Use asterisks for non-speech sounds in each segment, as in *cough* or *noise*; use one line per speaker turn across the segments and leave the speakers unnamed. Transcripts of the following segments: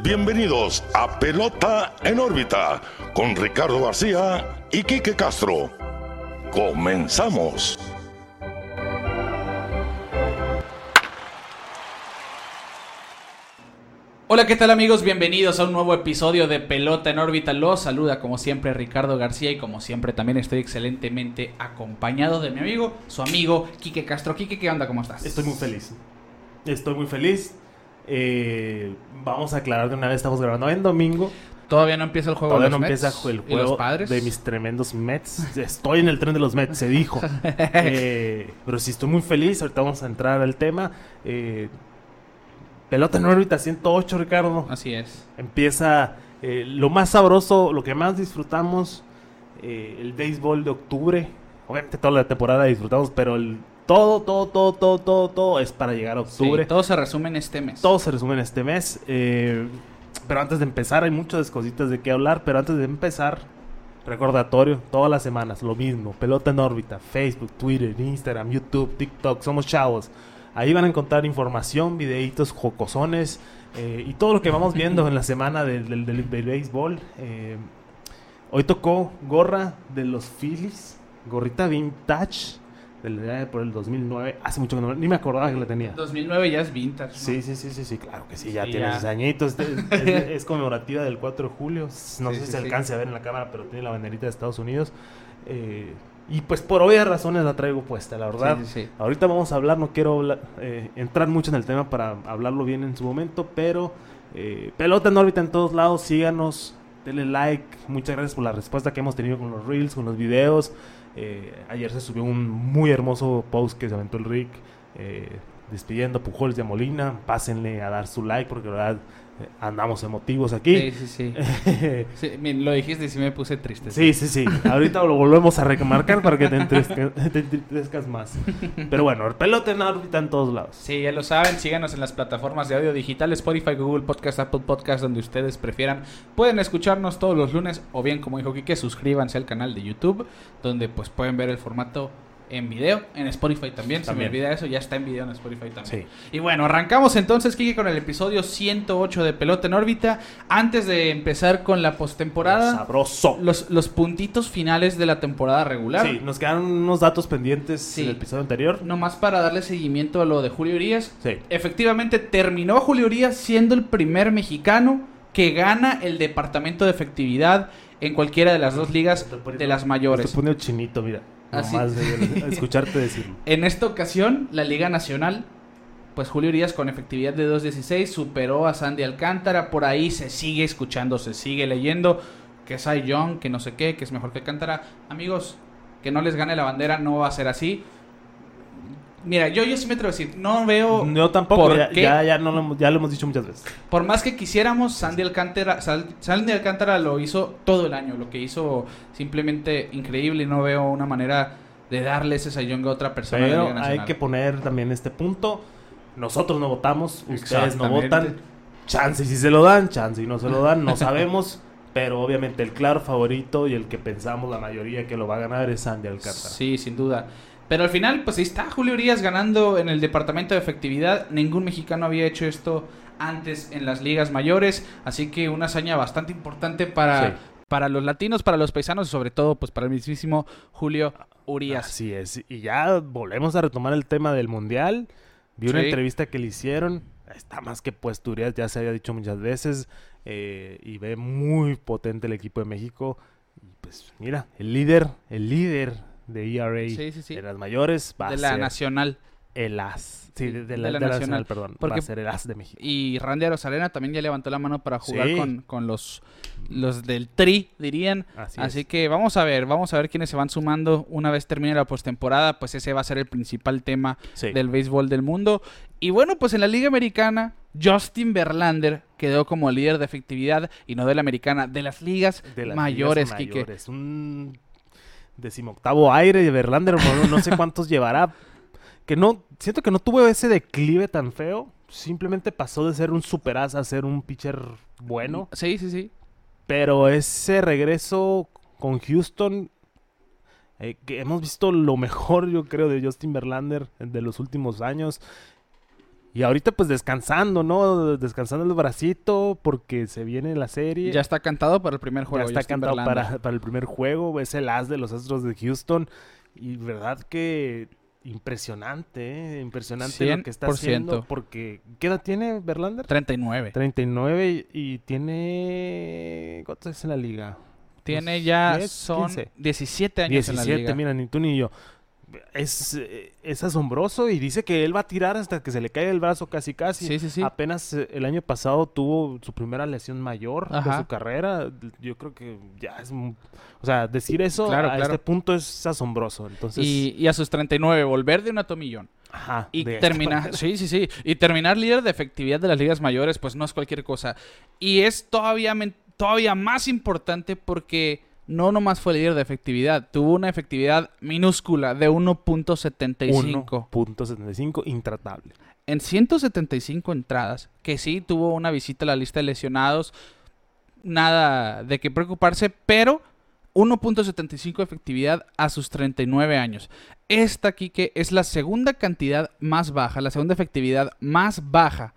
Bienvenidos a Pelota en órbita con Ricardo García y Quique Castro. Comenzamos.
Hola, ¿qué tal amigos? Bienvenidos a un nuevo episodio de Pelota en órbita. Los saluda como siempre Ricardo García y como siempre también estoy excelentemente acompañado de mi amigo, su amigo Quique Castro. Quique, ¿qué onda? ¿Cómo estás?
Estoy muy feliz. Estoy muy feliz. Eh, vamos a aclarar de una vez, estamos grabando en domingo.
Todavía no empieza el juego
Todavía
de los
no
Mets
empieza el juego
padres.
de mis tremendos Mets. Estoy en el tren de los Mets, se dijo. *laughs* Eh, pero sí, estoy muy feliz. Ahorita vamos a entrar al tema. Eh, pelota en órbita 108, Ricardo.
Así es.
Empieza eh, lo más sabroso, lo que más disfrutamos, eh, el béisbol de octubre. Obviamente toda la temporada disfrutamos, pero el, todo, todo, todo, todo, todo, todo es para llegar a octubre.
Sí, todo se resume en este mes.
Todo se resume en este mes. eh, pero antes de empezar, hay muchas cositas de qué hablar. Pero antes de empezar, recordatorio: todas las semanas, lo mismo. Pelota en órbita, Facebook, Twitter, Instagram, YouTube, TikTok. Somos chavos. Ahí van a encontrar información, videitos jocosones eh, y todo lo que vamos viendo en la *laughs* semana del, del- del- del béisbol. Eh, hoy tocó gorra de los Phillies, gorrita vintage del, por el 2009. Hace mucho que no, ni me acordaba que la tenía.
2009 ya es vintage. ¿no?
Sí, sí, sí, sí, sí, claro que sí, ya
Sí,
tiene
ya.
sus añitos. Es, es- *laughs* es conmemorativa del 4 de julio. No
Sí,
sé si se alcance a ver en la cámara, pero tiene la banderita de Estados Unidos. Eh, y pues por obvias razones la traigo puesta, la verdad. Ahorita vamos a hablar, no quiero hablar- eh, entrar mucho en el tema para hablarlo bien en su momento, pero eh, pelota en órbita en todos lados, síganos, denle like, muchas gracias por la respuesta que hemos tenido con los reels, con los videos. Eh, ayer se subió un muy hermoso post que se aventó el Rick eh, despidiendo a Pujols y Molina, pásenle a dar su like porque la verdad andamos emotivos aquí.
sí, sí. Sí, *laughs* lo dijiste y sí me puse triste.
Sí, sí, sí. Ahorita lo volvemos a remarcar para que te entrezca- *laughs* te entristezcas más. *laughs* Pero bueno, el pelota en órbita en todos lados.
Sí, ya lo saben, síganos en las plataformas de audio digital, Spotify, Google Podcast, Apple Podcast, donde ustedes prefieran. Pueden escucharnos todos los lunes o bien, como dijo Kike, suscríbanse al canal de YouTube, donde pues pueden ver el formato en video, en Spotify también, se me olvida eso, ya está en video en Spotify también.
Sí.
Y bueno, arrancamos entonces, Kike, con el episodio 108 de Pelota en órbita. Antes de empezar con la postemporada,
Sabroso.
los, los puntitos finales de la temporada regular.
Sí, nos quedaron unos datos pendientes
Sí.
del episodio anterior.
Nomás para darle seguimiento a lo de Julio Urias.
Sí.
Efectivamente, terminó Julio Urias siendo el primer mexicano que gana el departamento de efectividad en cualquiera de las dos ligas de las mayores.
pone el chinito, mira.
Así.
Nomás de *laughs* escucharte decirlo.
En esta ocasión, la Liga Nacional, pues Julio Urias con efectividad de 2.16 superó a Sandy Alcántara. Por ahí se sigue escuchando, se sigue leyendo que es Cy Young, que no sé qué, que es mejor que Alcántara. Amigos, que no les gane la bandera no va a ser así. Mira, yo, yo sí me atrevo a decir, no veo
Yo tampoco,
¿Por
ya, ya, ya no lo, hemos- ya lo hemos dicho muchas veces.
Por más que quisiéramos, Sandy Alcántara, Sandy Alcántara lo hizo todo el año, lo que hizo simplemente increíble y no veo una manera de darle ese sayón a otra persona. de
Pero
Liga
hay que poner también este punto. Nosotros no votamos, ustedes no votan. Chance y si se lo dan, chance y no se lo dan, no sabemos. *laughs* pero obviamente el claro favorito y el que pensamos la mayoría que lo va a ganar es Sandy Alcántara.
Sí, sin duda. Pero al final, pues ahí está Julio Urias ganando en el departamento de efectividad. Ningún mexicano había hecho esto antes en las ligas mayores. Así que una hazaña bastante importante para,
Sí.
para los latinos, para los paisanos y sobre todo pues para el mismísimo Julio Urias.
Así es. Y ya volvemos a retomar el tema del mundial. Vi una
Sí.
entrevista que le hicieron. Está más que puesto Urias, ya se había dicho muchas veces. eh, y ve muy potente el equipo de México. Y pues mira, el líder, el líder de ERA
Sí, sí, sí.
de las mayores va
de
a
la
ser
nacional.
el as. Sí, de, de
de
la,
la
de la
nacional.
nacional, perdón.
Porque-
va a ser el as de México.
Y Randy Arozarena también ya levantó la mano para jugar con, con los, los del Tri, dirían.
Así,
Así
es.
que vamos a ver, vamos a ver quiénes se van sumando una vez termine la postemporada, pues ese va a ser el principal tema del béisbol del mundo. Y bueno, pues en la Liga Americana, Justin Verlander quedó como líder de efectividad y no de la americana, de las ligas
de las
mayores,
ligas
Quique.
Un decimoctavo aire de Verlander, no, no sé cuántos *laughs* llevará. Que no, siento que no tuvo ese declive tan feo. Simplemente pasó de ser un superaz a ser un pitcher bueno.
Sí, sí, sí.
Pero ese regreso con Houston, eh, que hemos visto lo mejor, yo creo, de Justin Verlander de los últimos años. Y ahorita pues descansando, ¿no? Descansando el bracito porque se viene la serie.
Ya está cantado para el primer juego.
Ya está
Justin
cantado para, para el primer juego. Es el as de los Astros de Houston. Y verdad que impresionante, ¿eh? Impresionante lo que está haciendo.
100%.
Porque, ¿qué edad tiene Verlander?
39.
39 y tiene... ¿Cuántos es en la liga?
Tiene ya
10,
son
15.
17 años en la
17,
liga.
mira, ni tú ni yo. Es, eh, es asombroso y dice que él va a tirar hasta que se le caiga el brazo casi casi.
Sí, sí, sí.
Apenas eh, el año pasado tuvo su primera lesión mayor de
Ajá.
su carrera. Yo creo que ya es... O sea, decir eso
Claro,
a
claro.
este punto es asombroso. Entonces...
Y, y a sus 39, volver de un atomillón.
Ajá,
Y
de-
terminar, *laughs* sí, sí, sí. Y terminar líder de efectividad de las ligas mayores, pues no es cualquier cosa. Y es todavía, todavía más importante porque no nomás fue líder de efectividad, tuvo una efectividad minúscula de 1.75.
1.75 intratable.
En 175 entradas, que sí tuvo una visita a la lista de lesionados, nada de qué preocuparse, pero 1.75 efectividad a sus 39 años. Esta, Kike, es la segunda cantidad más baja, la segunda efectividad más baja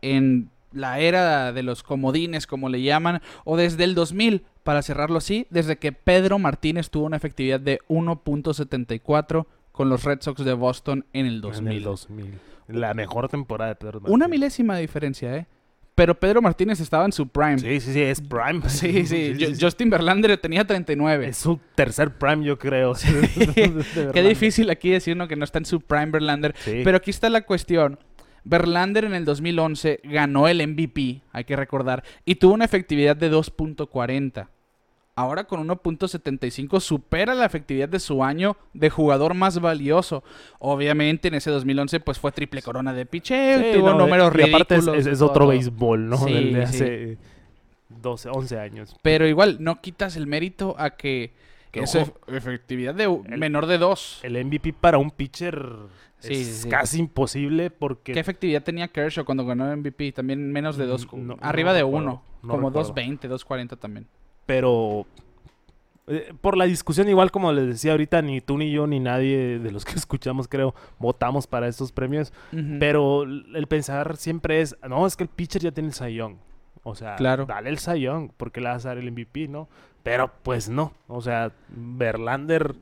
en la era de los comodines, como le llaman, o desde el 2000, para cerrarlo así, desde que Pedro Martínez tuvo una efectividad de 1.74 con los Red Sox de Boston en el 2000.
En el 2000. La mejor temporada de Pedro
Una
Martínez.
milésima de diferencia, ¿eh? Pero Pedro Martínez estaba en su prime.
Sí, sí, sí, es prime. *laughs*
Sí, sí. Yo- Justin Verlander tenía 39.
Es su tercer prime, yo creo. *laughs*
Qué difícil aquí decir uno que no está en su prime Verlander.
Sí.
Pero aquí está la cuestión. Verlander en el 2011 ganó el MVP, hay que recordar, y tuvo una efectividad de 2.40. Ahora con 1.75 supera la efectividad de su año de jugador más valioso. Obviamente en ese 2011 pues fue triple corona de picheo,
Sí,
tuvo
no,
números
y aparte es, otro béisbol, ¿no?
Sí,
Del de
sí.
hace 12, 11 años.
Pero igual, no quitas el mérito a que,
Que
es
ojo,
ef- efectividad de
el-
menor de 2.
El MVP para un pitcher
Sí,
es
sí, sí.
casi imposible porque...
¿Qué efectividad tenía Kershaw cuando ganó el MVP? También menos de 2.
Mm, no-
arriba
no
de
recuerdo,
1.
no
como
recuerdo.
2.20, 2.40 también.
Pero eh, por la discusión, igual como les decía ahorita, ni tú ni yo ni nadie de los que *laughs* escuchamos, creo, votamos para estos premios. Pero el pensar siempre es, no, es que el pitcher ya tiene el Young. O sea,
Claro.
dale el Young, porque le vas a dar el MVP, ¿no? Pero pues no. O sea, Verlander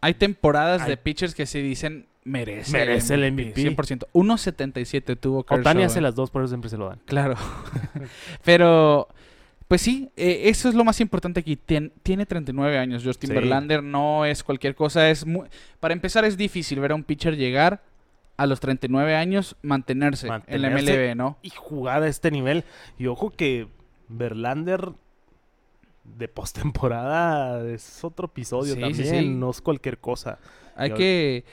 Hay temporadas
Hay-
de pitchers que se dicen merece,
Merece el MVP.
100%. 1.77 tuvo Kershaw.
Otani hace
eh.
las dos, por eso siempre se lo dan.
Claro. *laughs* Pero, pues sí, eh, eso es lo más importante aquí. Tien- tiene 39 años. Justin
Sí.
Verlander no es cualquier cosa. Es Para empezar, es difícil ver a un pitcher llegar a los 39 años, mantenerse, en la. MLB, ¿no?
Y jugar a este nivel. Y ojo que Verlander de postemporada es otro episodio
Sí,
también.
sí.
No es cualquier cosa.
Hay que,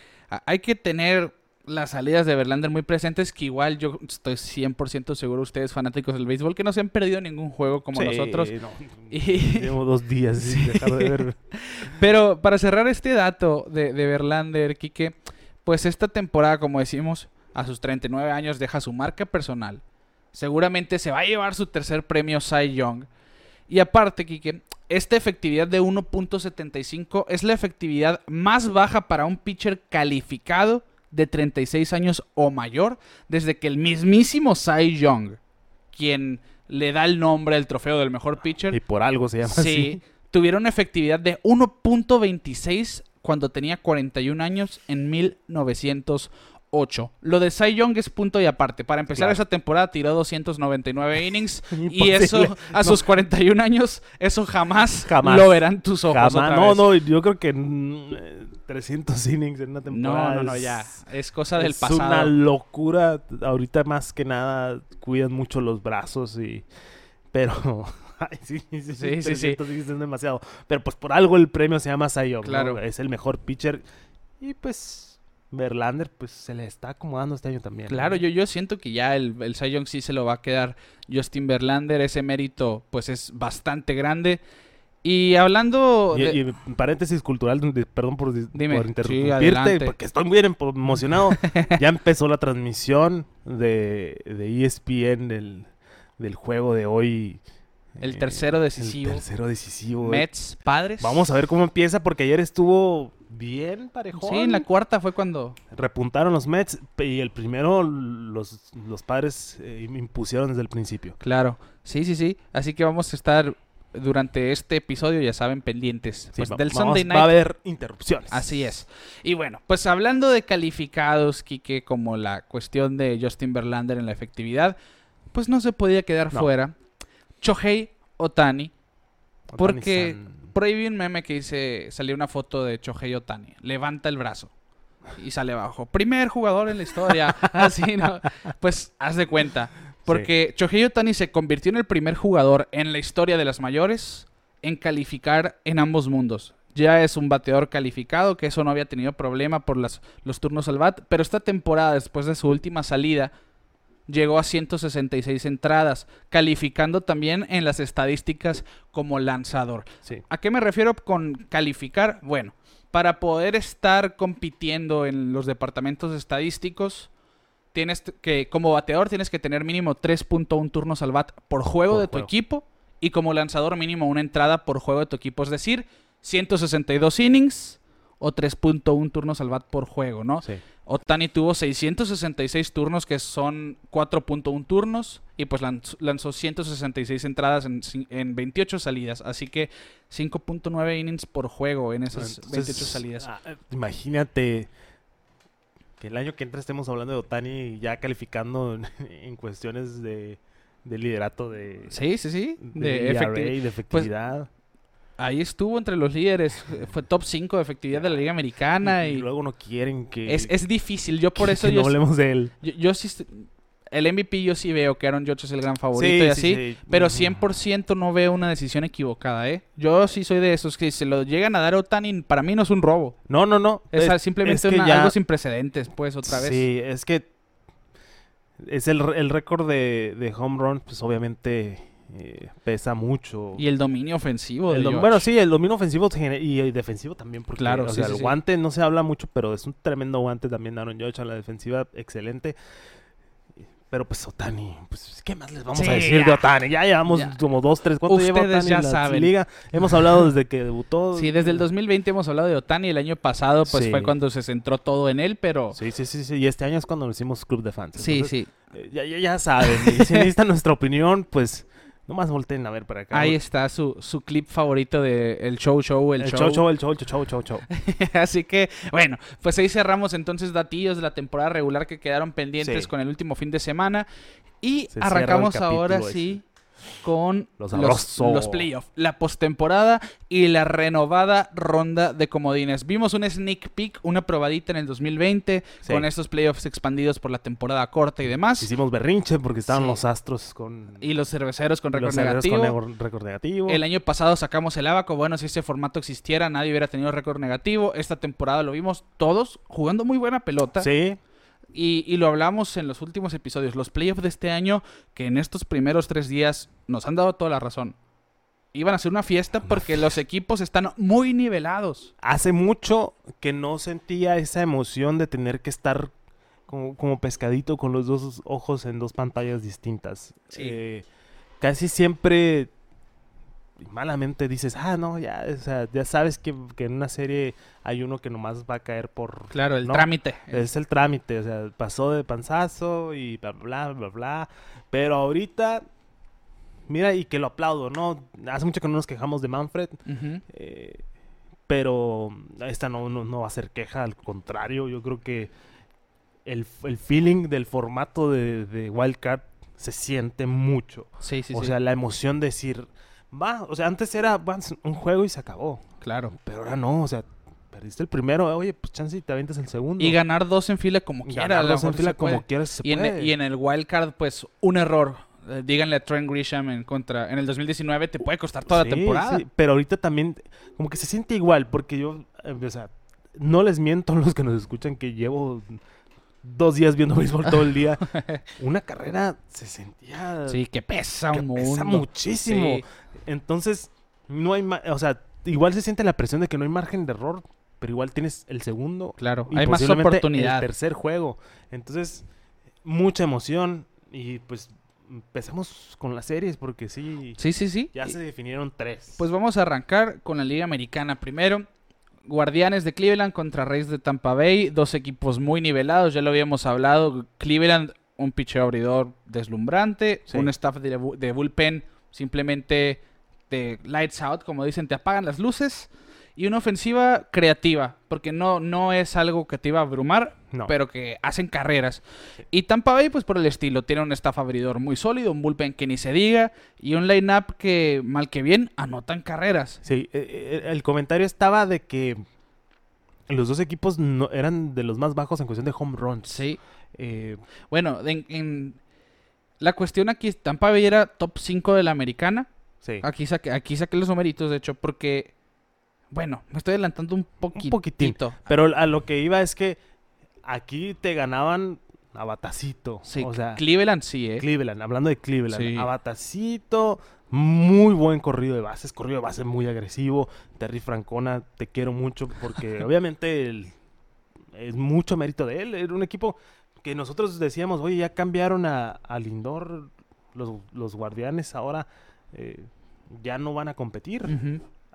hay que tener las salidas de Verlander muy presentes, que igual yo estoy 100% seguro, ustedes fanáticos del béisbol, que no se han perdido ningún juego como
Sí,
nosotros.
no.
Y- *laughs*
Llevo dos días sin *laughs* dejar de ver.
Pero para cerrar este dato de, de Verlander, Quique, pues esta temporada, como decimos, a sus 39 años deja su marca personal. Seguramente se va a llevar su tercer premio Cy Young. Y aparte, Quique, esta efectividad de 1.75 es la efectividad más baja para un pitcher calificado de 36 años o mayor desde que el mismísimo Cy Young, quien le da el nombre al trofeo del mejor pitcher,
Y por algo se llama
Sí,
así.
tuvieron efectividad de 1.26 cuando tenía 41 años en 1908. Lo de Cy Young es punto y aparte. Para empezar
Claro.
esa temporada tiró 299 *laughs* innings y eso a
No.
sus 41 años, eso jamás,
Jamás.
lo verán tus ojos.
Jamás.
otra
No,
vez.
no, yo creo que mm, eh, 300 innings en una temporada.
No, no, no,
es-
ya. Es cosa del
es
pasado.
una locura. Ahorita más que nada cuidan mucho los brazos y... Pero... *laughs* Ay, sí, sí, sí,
Sí.
300 es demasiado. Pero pues por algo el premio se llama Cy Young, ¿no?
Claro.
Es el mejor pitcher. Y pues... Verlander pues se le está acomodando este año también. ¿no?
Claro, yo, yo siento que ya el, el Cy Young sí se lo va a quedar Justin Verlander. Ese mérito, pues, es bastante grande. Y hablando.
Y,
de-
y paréntesis cultural, perdón por, por interrumpirte, porque estoy muy em- emocionado. *laughs* ya empezó la transmisión de, de ESPN del, del juego de hoy.
El
Eh,
tercero decisivo.
El tercero decisivo. eh.
Mets, padres.
Vamos a ver cómo empieza, porque ayer estuvo bien parejón.
Sí, en la cuarta fue cuando...
Repuntaron los Mets y el primero los, los padres eh, impusieron desde el principio.
Claro, sí, sí, sí. Así que vamos a estar durante este episodio, ya saben, pendientes.
Sí,
Pues
va-
del
vamos-
Sunday
Va a
Night.
haber interrupciones.
Así es. Y bueno, pues hablando de calificados, Quique, como la cuestión de Justin Verlander en la efectividad, pues no se podía quedar
No.
fuera. Chohei Otani,
Otani
porque
San.
Por ahí vi un meme que dice, salió una foto de Chohei Otani, levanta el brazo y sale abajo, primer jugador en la historia, *laughs* *laughs* así, ¿no? Pues haz de cuenta, porque Chohei Otani se convirtió en el primer jugador en la historia de las mayores en calificar en ambos mundos. Ya es un bateador calificado, que eso no había tenido problema por las, los turnos al bat, pero esta temporada, después de su última salida, llegó a 166 entradas, calificando también en las estadísticas como lanzador.
Sí.
¿A qué me refiero con calificar? Bueno, para poder estar compitiendo en los departamentos estadísticos, tienes que, como bateador, tienes que tener mínimo 3.1 turnos al bat por juego
Por
de tu
juego.
equipo y como lanzador mínimo una entrada por juego de tu equipo, es decir, 162 innings o 3.1 turnos al bat por juego, ¿no?
Sí.
Otani tuvo 666 turnos, que son 4.1 turnos, y pues lanzó, lanzó 166 entradas en, en 28 salidas, así que 5.9 innings por juego en esas
Entonces,
28 salidas.
ah, eh, imagínate que el año que entra estemos hablando de Otani ya calificando en, *laughs* en cuestiones de, de liderato de,
Sí, sí, sí.
de,
De
ERA,
efecti-
de efectividad.
Ahí estuvo entre los líderes. Fue top 5 de efectividad de la Liga Americana.
y,
Y,
luego no quieren que,
es, es difícil. Yo por
que-
eso *laughs*
que
yo,
no hablemos de él.
yo, yo sí... El MVP yo sí veo que Aaron Judge es el gran favorito
Sí,
y
sí,
así.
sí.
Pero
Ujú.
100% no veo una decisión equivocada, ¿eh? Yo sí soy de esos que si se lo llegan a dar a Otani, para mí no es un robo.
No, no, no.
Es,
Es-
simplemente
es que
una-
ya-
algo sin precedentes, pues, otra vez.
Sí, es que es el, el récord de, de home run, pues obviamente eh, pesa mucho.
Y el dominio ofensivo
El
de
dom-
Judge.
bueno, sí, el dominio ofensivo y el defensivo también, porque
Claro,
o
sí,
sea,
sí,
el
sí.
guante no se habla mucho, pero es un tremendo guante también Aaron Judge a la defensiva, excelente. Pero pues Otani, pues ¿qué más les vamos a decir de. Otani? Ya llevamos
Ya.
como dos, tres, ¿cuánto lleva
Ustedes
Otani
ya
en la
saben.
liga? Hemos hablado desde que debutó. *laughs*
Sí, desde el 2020 hemos hablado de Otani. El año pasado, pues, fue cuando se centró todo en él, pero...
Sí, sí, sí, sí, y este año es cuando nos hicimos club de fans.
Sí,
Entonces,
sí.
eh, Ya, ya, ya saben, y si *laughs* necesitan nuestra opinión, pues nomás volteen a ver para acá.
Ahí está su, su clip favorito de El Show Show, el,
el
show.
show, show, el show, el show, show, show. *laughs*
Así que, bueno, pues ahí cerramos entonces datillos de la temporada regular que quedaron pendientes
Sí.
con el último fin de semana. Y
Se
arrancamos ahora
ese.
sí con
Lo
los, playoffs, la postemporada y la renovada ronda de comodines. Vimos un sneak peek, una probadita en el 2020
Sí.
con estos playoffs expandidos por la temporada corta y demás.
Hicimos berrinche porque estaban
Sí.
los astros con...
Y los cerveceros con récord negativo.
con nego- récord negativo.
El año pasado sacamos el abaco. Bueno, si ese formato existiera, nadie hubiera tenido récord negativo. Esta temporada lo vimos todos jugando muy buena pelota.
Sí,
Y, y lo hablamos en los últimos episodios. Los playoffs de este año, que en estos primeros tres días nos han dado toda la razón. Iban a ser una fiesta porque los equipos están muy nivelados.
hace mucho que no sentía esa emoción de tener que estar como, como pescadito con los dos ojos en dos pantallas distintas.
Sí.
Eh, casi siempre malamente dices, ah, no, ya, o sea, ya sabes que, que en una serie hay uno que nomás va a caer por...
Claro, el
No,
trámite.
Es el trámite, o sea, pasó de panzazo y bla, bla, bla, bla. Pero ahorita, mira, y que lo aplaudo, ¿no? Hace mucho que no nos quejamos de Manfred, eh, pero esta no, no, no va a ser queja, al contrario, yo creo que el, el feeling del formato de, de Wildcard se siente mucho.
Sí, sí,
o
sí.
sea, la emoción de decir, va, o sea, antes era un juego y se acabó,
claro.
pero ahora no, o sea, perdiste el primero, oye, pues chance y te avientas el segundo.
Y ganar dos en fila como
Y
quiera. a
ganar dos en fila como quieras se
Y en,
puede.
y en el wild card, pues, un error. Eh, díganle a Trent Grisham en contra. En el 2019 te puede costar toda
Sí,
la temporada.
sí, pero ahorita también como que se siente igual, porque yo, eh, o sea, no les miento a los que nos escuchan que llevo dos días viendo béisbol todo el día. *laughs* Una carrera se sentía
Sí, que pesa
que
un
pesa
mundo.
muchísimo.
Sí.
Entonces, no hay, o sea, igual se siente la presión de que no hay margen de error, pero igual tienes el segundo
Claro,
y
hay más oportunidad.
El tercer juego. Entonces, mucha emoción y pues empezamos con las series porque sí,
Sí, sí, sí.
ya se definieron tres.
Pues vamos a arrancar con la Liga Americana primero. Guardianes de Cleveland contra Reyes de Tampa Bay, dos equipos muy nivelados, ya lo habíamos hablado. Cleveland, un pitcher abridor deslumbrante,
Sí.
un staff de bullpen simplemente de lights out, como dicen, te apagan las luces. Y una ofensiva creativa, porque no, no es algo que te iba a abrumar,
No.
pero que hacen carreras. Y Tampa Bay, pues por el estilo, tiene un staff abridor muy sólido, un bullpen que ni se diga, y un line-up que, mal que bien, anotan carreras.
Sí, eh, eh, el comentario estaba de que los dos equipos no, eran de los más bajos en cuestión de home runs.
Sí.
Eh,
Bueno, en, en- la cuestión aquí Tampa Bay era top 5 de la americana.
Sí.
Aquí saqué, aquí saqué los numeritos, de hecho, porque, bueno, me estoy adelantando un poquitito.
poquitín. Pero a lo que iba es que aquí te ganaban a batacito.
Sí,
o sea,
Cleveland sí, ¿eh?
Cleveland, hablando de Cleveland,
Sí.
a batacito, muy buen corrido de bases, corrido de base muy agresivo. Terry Francona, te quiero mucho porque *laughs* obviamente el- es mucho mérito de él. Era un equipo que nosotros decíamos, oye, ya cambiaron a, a Lindor, los, los guardianes ahora eh, ya no van a competir.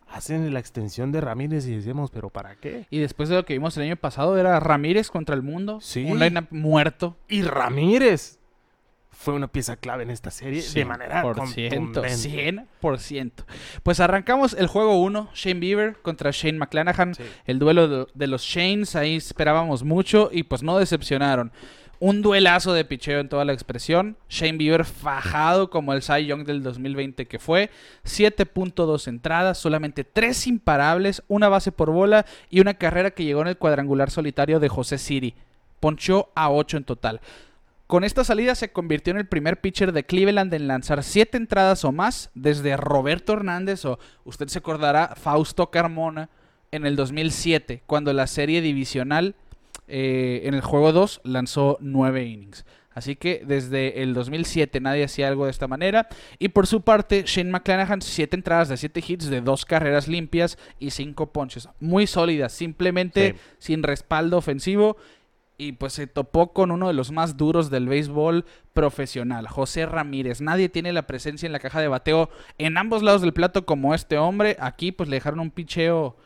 Hacen la extensión de Ramírez y decíamos, pero ¿para qué?
Y después de lo que vimos el año pasado, era Ramírez contra el mundo.
Sí.
Un lineup muerto.
Y Ramírez fue una pieza clave en esta serie de manera
por ciento,
contundente.
100%. Pues arrancamos el juego 1, Shane Bieber contra Shane McClanahan.
Sí.
El duelo de, de los Shanes, ahí esperábamos mucho y pues no decepcionaron. Un duelazo de picheo en toda la expresión. Shane Bieber fajado como el Cy Young del 2020 que fue. 7.2 entradas, solamente 3 imparables, una base por bola y una carrera que llegó en el cuadrangular solitario de José Siri. Ponchó a 8 en total. Con esta salida se convirtió en el primer pitcher de Cleveland en lanzar 7 entradas o más desde Roberto Hernández o usted se acordará Fausto Carmona en el 2007 cuando la serie divisional eh, en el juego 2 lanzó 9 innings. Así que desde el 2007 nadie hacía algo de esta manera. Y por su parte, Shane McClanahan, 7 entradas de 7 hits de 2 carreras limpias y 5 ponches. Muy sólidas, simplemente
Sí.
sin respaldo ofensivo. Y pues se topó con uno de los más duros del béisbol profesional, José Ramírez. Nadie tiene la presencia en la caja de bateo en ambos lados del plato como este hombre. Aquí pues le dejaron un picheo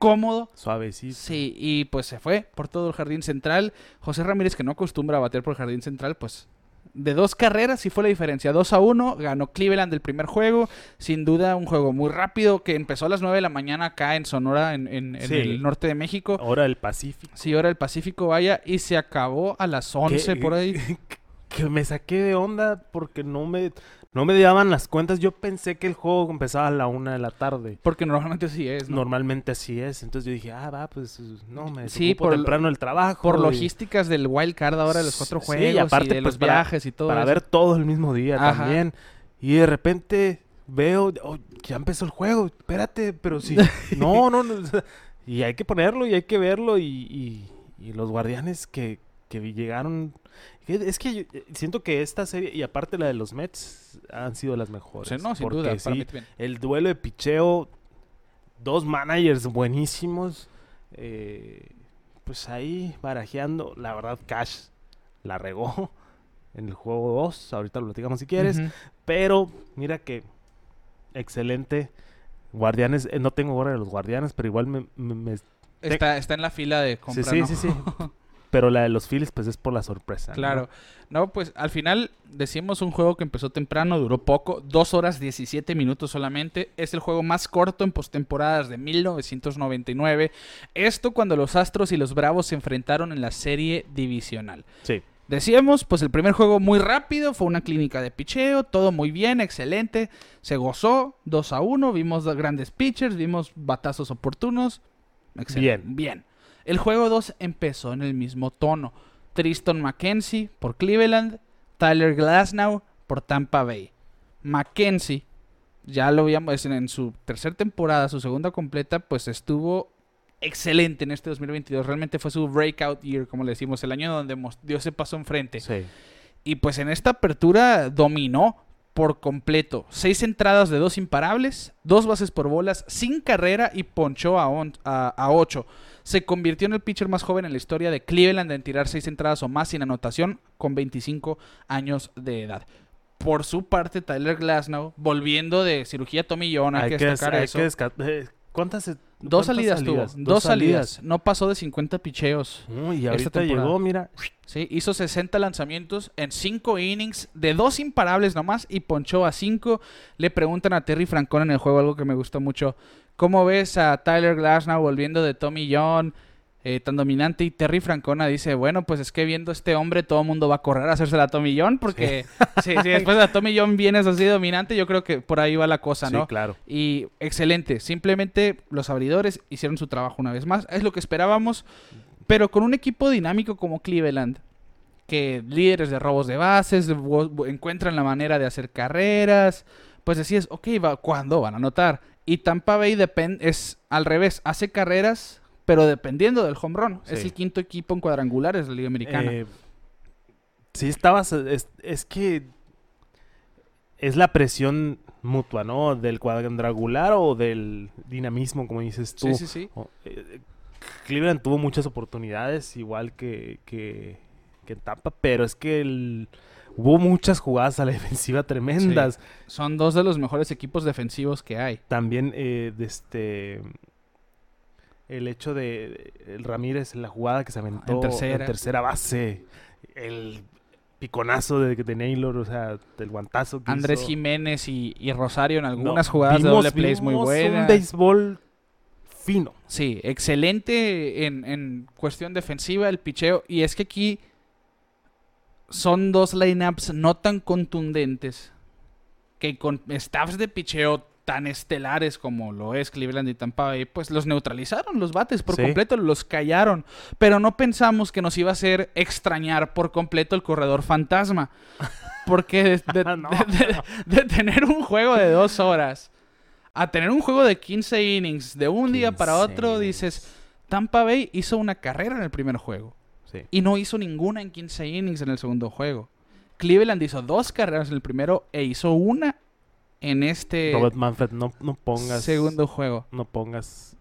cómodo.
Suavecito.
Sí, y pues se fue por todo el jardín central. José Ramírez, que no acostumbra a bater por el jardín central, pues de dos carreras sí fue la diferencia. 2 a 1, ganó Cleveland el primer juego. Sin duda, un juego muy rápido que empezó a las 9 de la mañana acá en Sonora, en, en- en el norte de México.
Ahora el Pacífico.
Sí, hora del Pacífico, vaya, y se acabó a las 11
Que-
por ahí. *laughs*
Que me saqué de onda porque no me, no me daban las cuentas. Yo pensé que el juego empezaba a la una de la tarde.
Porque normalmente sí es, ¿no?
Normalmente así es. Entonces yo dije, ah, va, pues no, me
Sí, por
temprano el trabajo.
Por
y-
logísticas del wild card ahora de los cuatro
Sí,
juegos
y aparte,
de
pues,
los
para-
viajes y todo
Para
eso.
ver todo el mismo día
Ajá.
también. Y de repente veo, oh, ya empezó el juego. Espérate, pero sí. *laughs* no, no, no. Y hay que ponerlo y hay que verlo. Y, y- y los guardianes que, que llegaron. Es que yo eh, siento que esta serie, y aparte la de los Mets, han sido las mejores.
Sí, no, sin
porque
duda,
sí, el duelo de picheo, dos managers buenísimos. eh, pues ahí barajeando. La verdad, Cash la regó *laughs* en el juego 2. Ahorita lo platicamos si quieres. Pero mira que excelente. Guardianes, eh, no tengo hora de los guardianes, pero igual me... me- me-
Está, está en la fila de compra,
sí, sí,
¿no?
sí, sí. *laughs* Pero la de los Phillies, pues es por la sorpresa.
Claro. No, pues al final decimos un juego que empezó temprano, duró poco, 2 horas 17 minutos solamente. Es el juego más corto en postemporadas de 1999. Esto cuando los Astros y los Bravos se enfrentaron en la serie divisional.
Sí.
Decíamos, pues el primer juego muy rápido, fue una clínica de picheo, todo muy bien, excelente, se gozó, 2 a 1, vimos dos grandes pitchers, vimos batazos oportunos, excelente,
Bien.
bien. El juego 2 empezó en el mismo tono, Tristan McKenzie por Cleveland, Tyler Glasnow por Tampa Bay. McKenzie, ya lo vimos en, en su tercera temporada, su segunda completa, pues estuvo excelente en este 2022. Realmente fue su breakout year, como le decimos, el año donde dio ese paso enfrente.
Sí.
Y pues en esta apertura dominó por completo. Seis entradas de dos imparables, dos bases por bolas, sin carrera y ponchó a, on- a, a ocho. Se convirtió en el pitcher más joven en la historia de Cleveland en tirar seis entradas o más sin anotación con 25 años de edad. Por su parte, Tyler Glasnow, volviendo de cirugía tomillón, hay, que destacar
hay
eso.
que eh, ¿Cuántas
Dos
¿Cuántas
salidas, tuvo. Dos, salidas. No pasó de 50 picheos.
No, y ahorita llegó, mira.
Sí, hizo 60 lanzamientos en 5 innings de dos imparables nomás y ponchó a 5. Le preguntan a Terry Francona en el juego algo que me gustó mucho. ¿Cómo ves a Tyler Glasnow volviendo de Tommy John eh, tan dominante? Y Terry Francona dice, bueno, pues es que viendo este hombre todo el mundo va a correr a hacerse la Tommy John porque *laughs* sí, sí, después de la Tommy John vienes así dominante, yo creo que por ahí va la cosa,
Sí,
¿no?
claro.
Y excelente. Simplemente los abridores hicieron su trabajo una vez más. Es lo que esperábamos. Pero con un equipo dinámico como Cleveland, que líderes de robos de bases, encuentran la manera de hacer carreras, pues decías, ok, va, ¿cuándo van a anotar? Y Tampa Bay depen- es al revés, hace carreras, pero dependiendo del home run. Es el quinto equipo en cuadrangulares de la Liga Americana.
Eh, sí, estabas. Es, es que. Es la presión mutua, ¿no? Del cuadrangular o del dinamismo, como dices tú.
sí, sí, sí.
O- eh, Cleveland tuvo muchas oportunidades, igual que, que, que Tampa, pero es que el- hubo muchas jugadas a la *laughs* defensiva tremendas.
Son dos de los mejores equipos defensivos que hay.
También eh, de este el hecho de el Ramírez, la jugada que se aventó
En tercera.
tercera base, el piconazo de, de Naylor, o sea, del guantazo que
Andrés
hizo.
Jiménez y, y Rosario en
No,
algunas jugadas de doble plays muy buenas.
Un béisbol fino.
Sí, excelente en, en cuestión defensiva el picheo. Y es que aquí son dos lineups no tan contundentes que con staffs de picheo tan estelares como lo es Cleveland y Tampa Bay, pues los neutralizaron los bates por
Sí.
completo, los callaron. Pero no pensamos que nos iba a hacer extrañar por completo el corredor fantasma. Porque de, *laughs* de-
No.
de- de- de tener un juego de dos horas a tener un juego de 15 innings de un día para
15
otro, dices, Tampa Bay hizo una carrera en el primer juego
Sí.
y no hizo ninguna en 15 innings en el segundo juego. Cleveland hizo dos carreras en el primero e hizo una en este
Robert Manfred, no, no pongas
segundo juego.
no pongas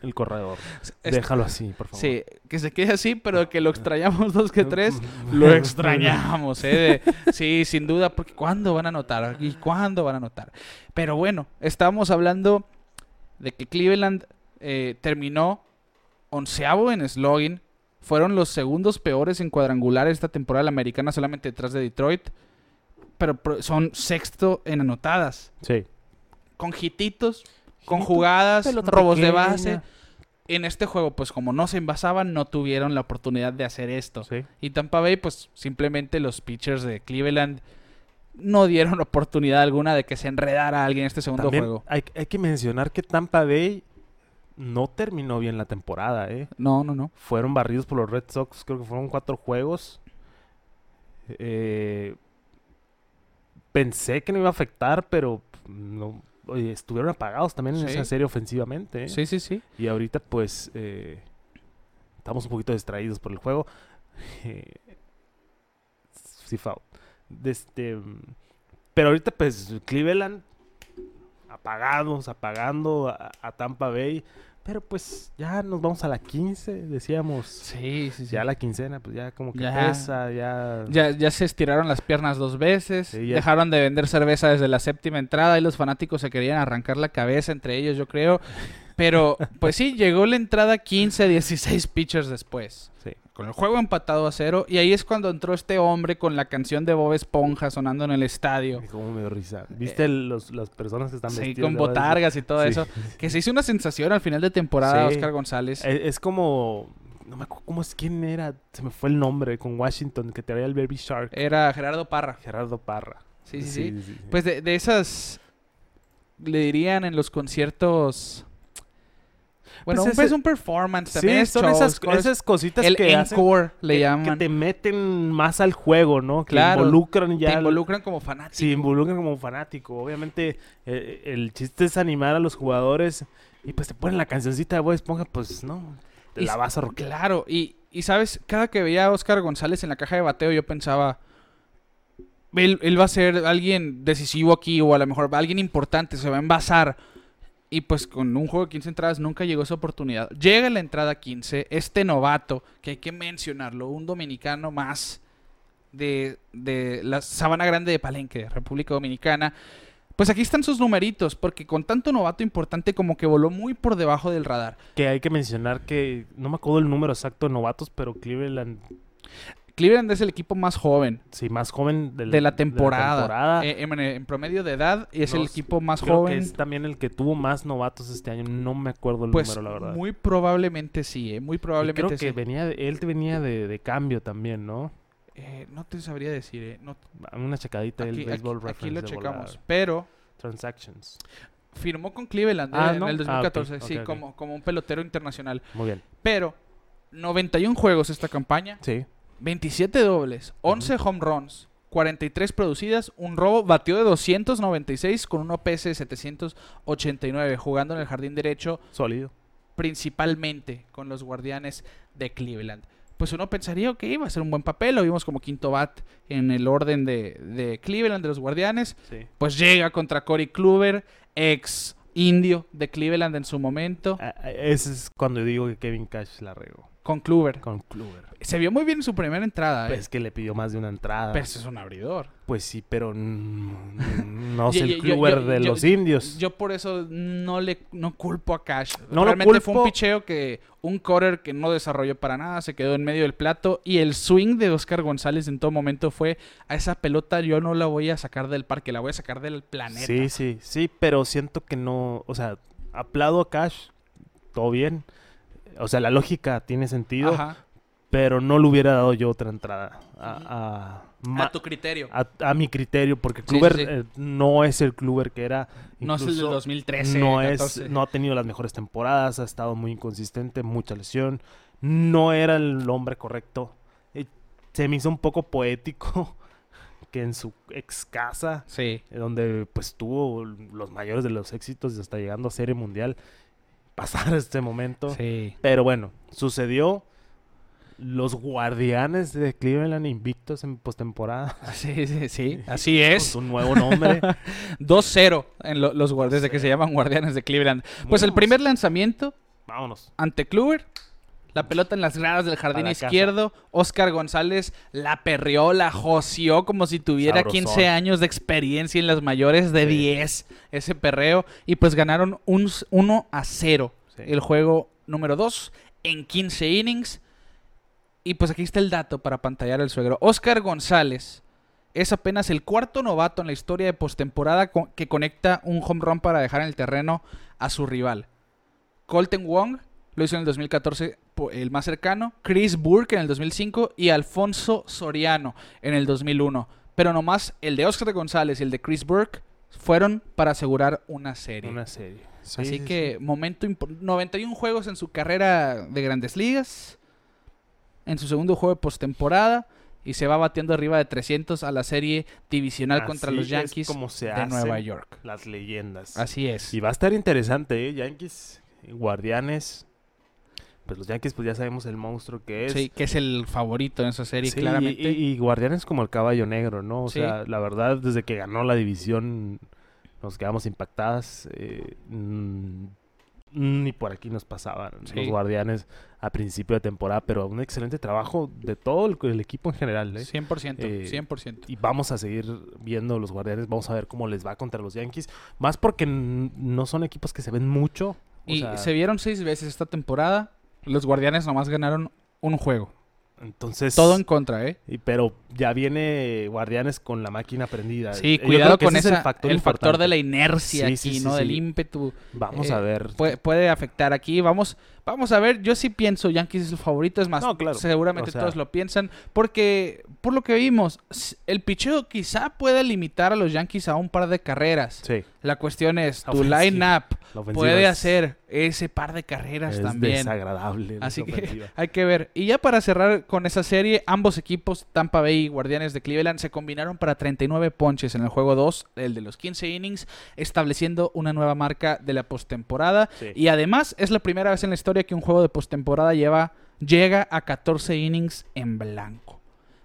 el corredor. Déjalo así, por favor.
Sí, que se quede así, pero que lo extrañamos dos que *laughs* tres, lo *laughs* extrañamos, ¿eh? De- sí, sin duda, porque ¿cuándo van a anotar? ¿Y cuándo van a anotar? Pero bueno, estábamos hablando de que Cleveland eh, terminó onceavo en slogan. Fueron los segundos peores en cuadrangular esta temporada americana, solamente detrás de Detroit. Pero son sexto en anotadas.
Sí.
Con hititos, con jugadas, robos de base. En este juego, pues como no se envasaban, no tuvieron la oportunidad de hacer esto.
Sí.
Y Tampa Bay, pues simplemente los pitchers de Cleveland no dieron *laughs* oportunidad alguna de que se enredara alguien en este segundo
También
juego.
hay, hay que mencionar que Tampa Bay no terminó bien la temporada, ¿eh?
No, no, no.
Fueron barridos por los Red Sox, creo que fueron cuatro juegos. Eh, pensé que no iba a afectar, pero no, oye, estuvieron apagados también en
Sí.
esa serie ofensivamente. ¿eh?
Sí, sí, sí.
Y ahorita pues eh, estamos un poquito distraídos por el juego. *laughs* Sí. De este, pero ahorita pues Cleveland apagados, apagando a, a Tampa Bay. Pero pues ya nos vamos a la 15, decíamos.
Sí, sí, sí.
Ya la quincena, pues ya como que
Ya.
pesa, ya...
Ya, ya se estiraron las piernas dos veces.
Sí.
Dejaron de vender cerveza desde la séptima entrada y los fanáticos se querían arrancar la cabeza entre ellos, yo creo. Pero, pues sí, llegó la entrada 15, 16 pitchers después.
Sí.
Con el juego empatado a cero. Y ahí es cuando entró este hombre con la canción de Bob Esponja sonando en el estadio.
Como me dio risa. ¿Viste los, las personas que están
Eh, Sí,
vestidas
con botargas y todo
Sí.
eso. Que se hizo una sensación al final de temporada,
Sí.
Oscar González.
Es, es como... No me acuerdo cómo es quién era. Se me fue el nombre con Washington que traía el Baby Shark.
Era Gerardo Parra.
Gerardo Parra.
Sí, sí, sí.
sí.
Pues de, de esas, le dirían en los conciertos... Bueno,
Pues
un,
ese-
es un performance,
Sí,
también es
son esas, cositas
el
que hacen
le
que,
llaman.
que te meten más al juego, ¿no? Que
Claro,
involucran
te
ya...
involucran como fanático.
Sí, involucran como fanático. Obviamente, eh, el chiste es animar a los jugadores y pues te ponen la cancioncita de Bob Esponja, pues no, te
Y
la vas a rocar.
Claro, y, y sabes, cada que veía a Oscar González en la caja de bateo, yo pensaba, él, él va a ser alguien decisivo aquí, o a lo mejor alguien importante, se va a envasar. Y pues con un juego de 15 entradas nunca llegó esa oportunidad. Llega la entrada 15, este novato, que hay que mencionarlo, un dominicano más de, de la Sabana Grande de Palenque, República Dominicana. Pues aquí están sus numeritos, porque con tanto novato importante como que voló muy por debajo del radar.
Que hay que mencionar que no me acuerdo el número exacto de novatos, pero Cleveland,
Cleveland es el equipo más joven
sí, más joven
de la temporada.
temporada.
Eh, en, en promedio de edad es
No
el equipo más
Creo
joven.
que es también el que tuvo más novatos este año. No me acuerdo el
Pues
número, la verdad.
muy probablemente sí, eh, muy
Y
probablemente
creo que
sí.
venía de- él venía de, de cambio también, ¿no?
Eh, no te sabría decir, eh, no-
Una checadita del Baseball
aquí-
Reference.
aquí lo checamos. Pero
Transactions.
firmó con Cleveland
Ah,
en el
Ah, ok,
2014,
ok,
sí,
ok.
Como, como un pelotero internacional.
Muy bien.
Pero 91 juegos esta campaña,
Sí.
27 dobles, 11 home runs, 43 producidas, un robo, batió de 296 con un OPS de 789, jugando en el jardín derecho
Sólido.
principalmente con los guardianes de Cleveland. Pues uno pensaría que iba a ser un buen papel, lo vimos como quinto bat en el orden de, de Cleveland, de los guardianes.
Sí.
Pues llega contra Corey Kluber, ex indio de Cleveland en su momento,
Ese es cuando digo que Kevin Cash la regó.
Con Kluber.
Con Kluber.
Se vio muy bien en su primera entrada, ¿eh?
Pues es que le pidió más de una entrada.
pero ese es un abridor.
Pues sí, pero no *laughs* es el
yo-
Kluber
yo-
de
yo-
los indios.
Yo por eso no le no culpo a Cash.
No lo
Realmente fue un picheo que un cutter que no desarrolló para nada, se quedó en medio del plato y el swing de Oscar González en todo momento fue a esa pelota yo no la voy a sacar del parque, la voy a sacar del planeta.
Sí, sí, sí, pero siento que no, o sea, aplaudo a Cash, todo bien. O sea, la lógica tiene sentido,
Ajá.
pero no le hubiera dado yo otra entrada a, a,
A tu criterio.
a- a mi criterio, porque Kluber
sí, sí.
eh, no es el Kluber que era.
no es el del
incluso
2013,
no
14.
es, no ha tenido las mejores temporadas, ha estado muy inconsistente, mucha lesión, no era el hombre correcto. Eh, se me hizo un poco poético *laughs* que en su ex casa
Sí.
eh, donde pues tuvo los mayores de los éxitos hasta llegando a Serie Mundial, pasar *laughs* este momento.
Sí.
Pero bueno, sucedió. Los guardianes de Cleveland invictos en postemporada. *laughs*
Sí, sí, sí. *laughs* Así
Con
es.
su nuevo nombre.
2-0 en lo- los guardianes de que se llaman guardianes de Cleveland. Pues el primer lanzamiento
Vámonos.
ante Kluber. La pelota en las gradas del jardín
Para casa.
izquierdo. Oscar González la perreó, la joció como si tuviera
Sabrosón.
15 años de experiencia en las mayores de
Sí.
10. Ese perreo. Y pues ganaron un 1 a 0.
Sí.
El juego número 2 en 15 innings. Y pues aquí está el dato para pantallar el suegro. Oscar González es apenas el cuarto novato en la historia de postemporada que conecta un home run para dejar en el terreno a su rival. Colton Wong lo hizo en el 2014, po- el más cercano. Chris Burke en el 2005 y Alfonso Soriano en el 2001. Pero nomás el de Oscar González y el de Chris Burke fueron para asegurar una serie.
Una serie. Sí,
Así
sí,
que
sí.
momento impo- 91 juegos en su carrera de Grandes Ligas. En su segundo juego de postemporada. Y se va batiendo arriba de 300 a la serie divisional contra los
es
Yankees
como se
de Nueva York.
Las leyendas.
Así es.
Y va a estar interesante, ¿eh? Yankees, Guardianes. Pues los Yankees, pues ya sabemos el monstruo que es.
Sí, que es el favorito en esa serie,
Sí,
claramente.
Y, y Guardianes como el caballo negro, ¿no? O
Sí.
sea, la verdad, desde que ganó la división, nos quedamos impactadas. eh, mm, ni por aquí nos pasaban
Sí.
los Guardianes a principio de temporada, pero un excelente trabajo de todo el, el equipo en general, ¿eh?
100%,
Eh,
100%.
Y vamos a seguir viendo los Guardianes, vamos a ver cómo les va contra los Yankees. Más porque no son equipos que se ven mucho. o
Y
sea,
se vieron seis veces esta temporada. Los Guardianes nomás ganaron un juego.
Entonces,
Todo en contra, ¿eh?
y- pero ya viene Guardianes con la máquina prendida.
Sí,
Eh, yo
cuidado con
ese
esa,
es el factor,
el factor de la inercia
Sí,
aquí,
sí, sí,
¿no? Del ímpetu.
Vamos
eh,
a ver.
Puede, puede afectar aquí. Vamos, vamos a ver. Yo sí pienso Yankees es el favorito. Es más,
No, claro.
seguramente
O sea-
todos lo piensan. Porque, por lo que vimos, el picheo quizá puede limitar a los Yankees a un par de carreras.
Sí,
La cuestión es, tu line-up puede
es-
hacer ese par de carreras
es
también.
desagradable.
Así que
ofensiva. *laughs*
hay que ver. Y ya para cerrar con esa serie, ambos equipos, Tampa Bay y Guardianes de Cleveland, se combinaron para 39 ponches en el juego 2, el de los 15 innings, estableciendo una nueva marca de la postemporada.
Sí.
Y además es la primera vez en la historia que un juego de postemporada lleva llega a 14 innings en blanco.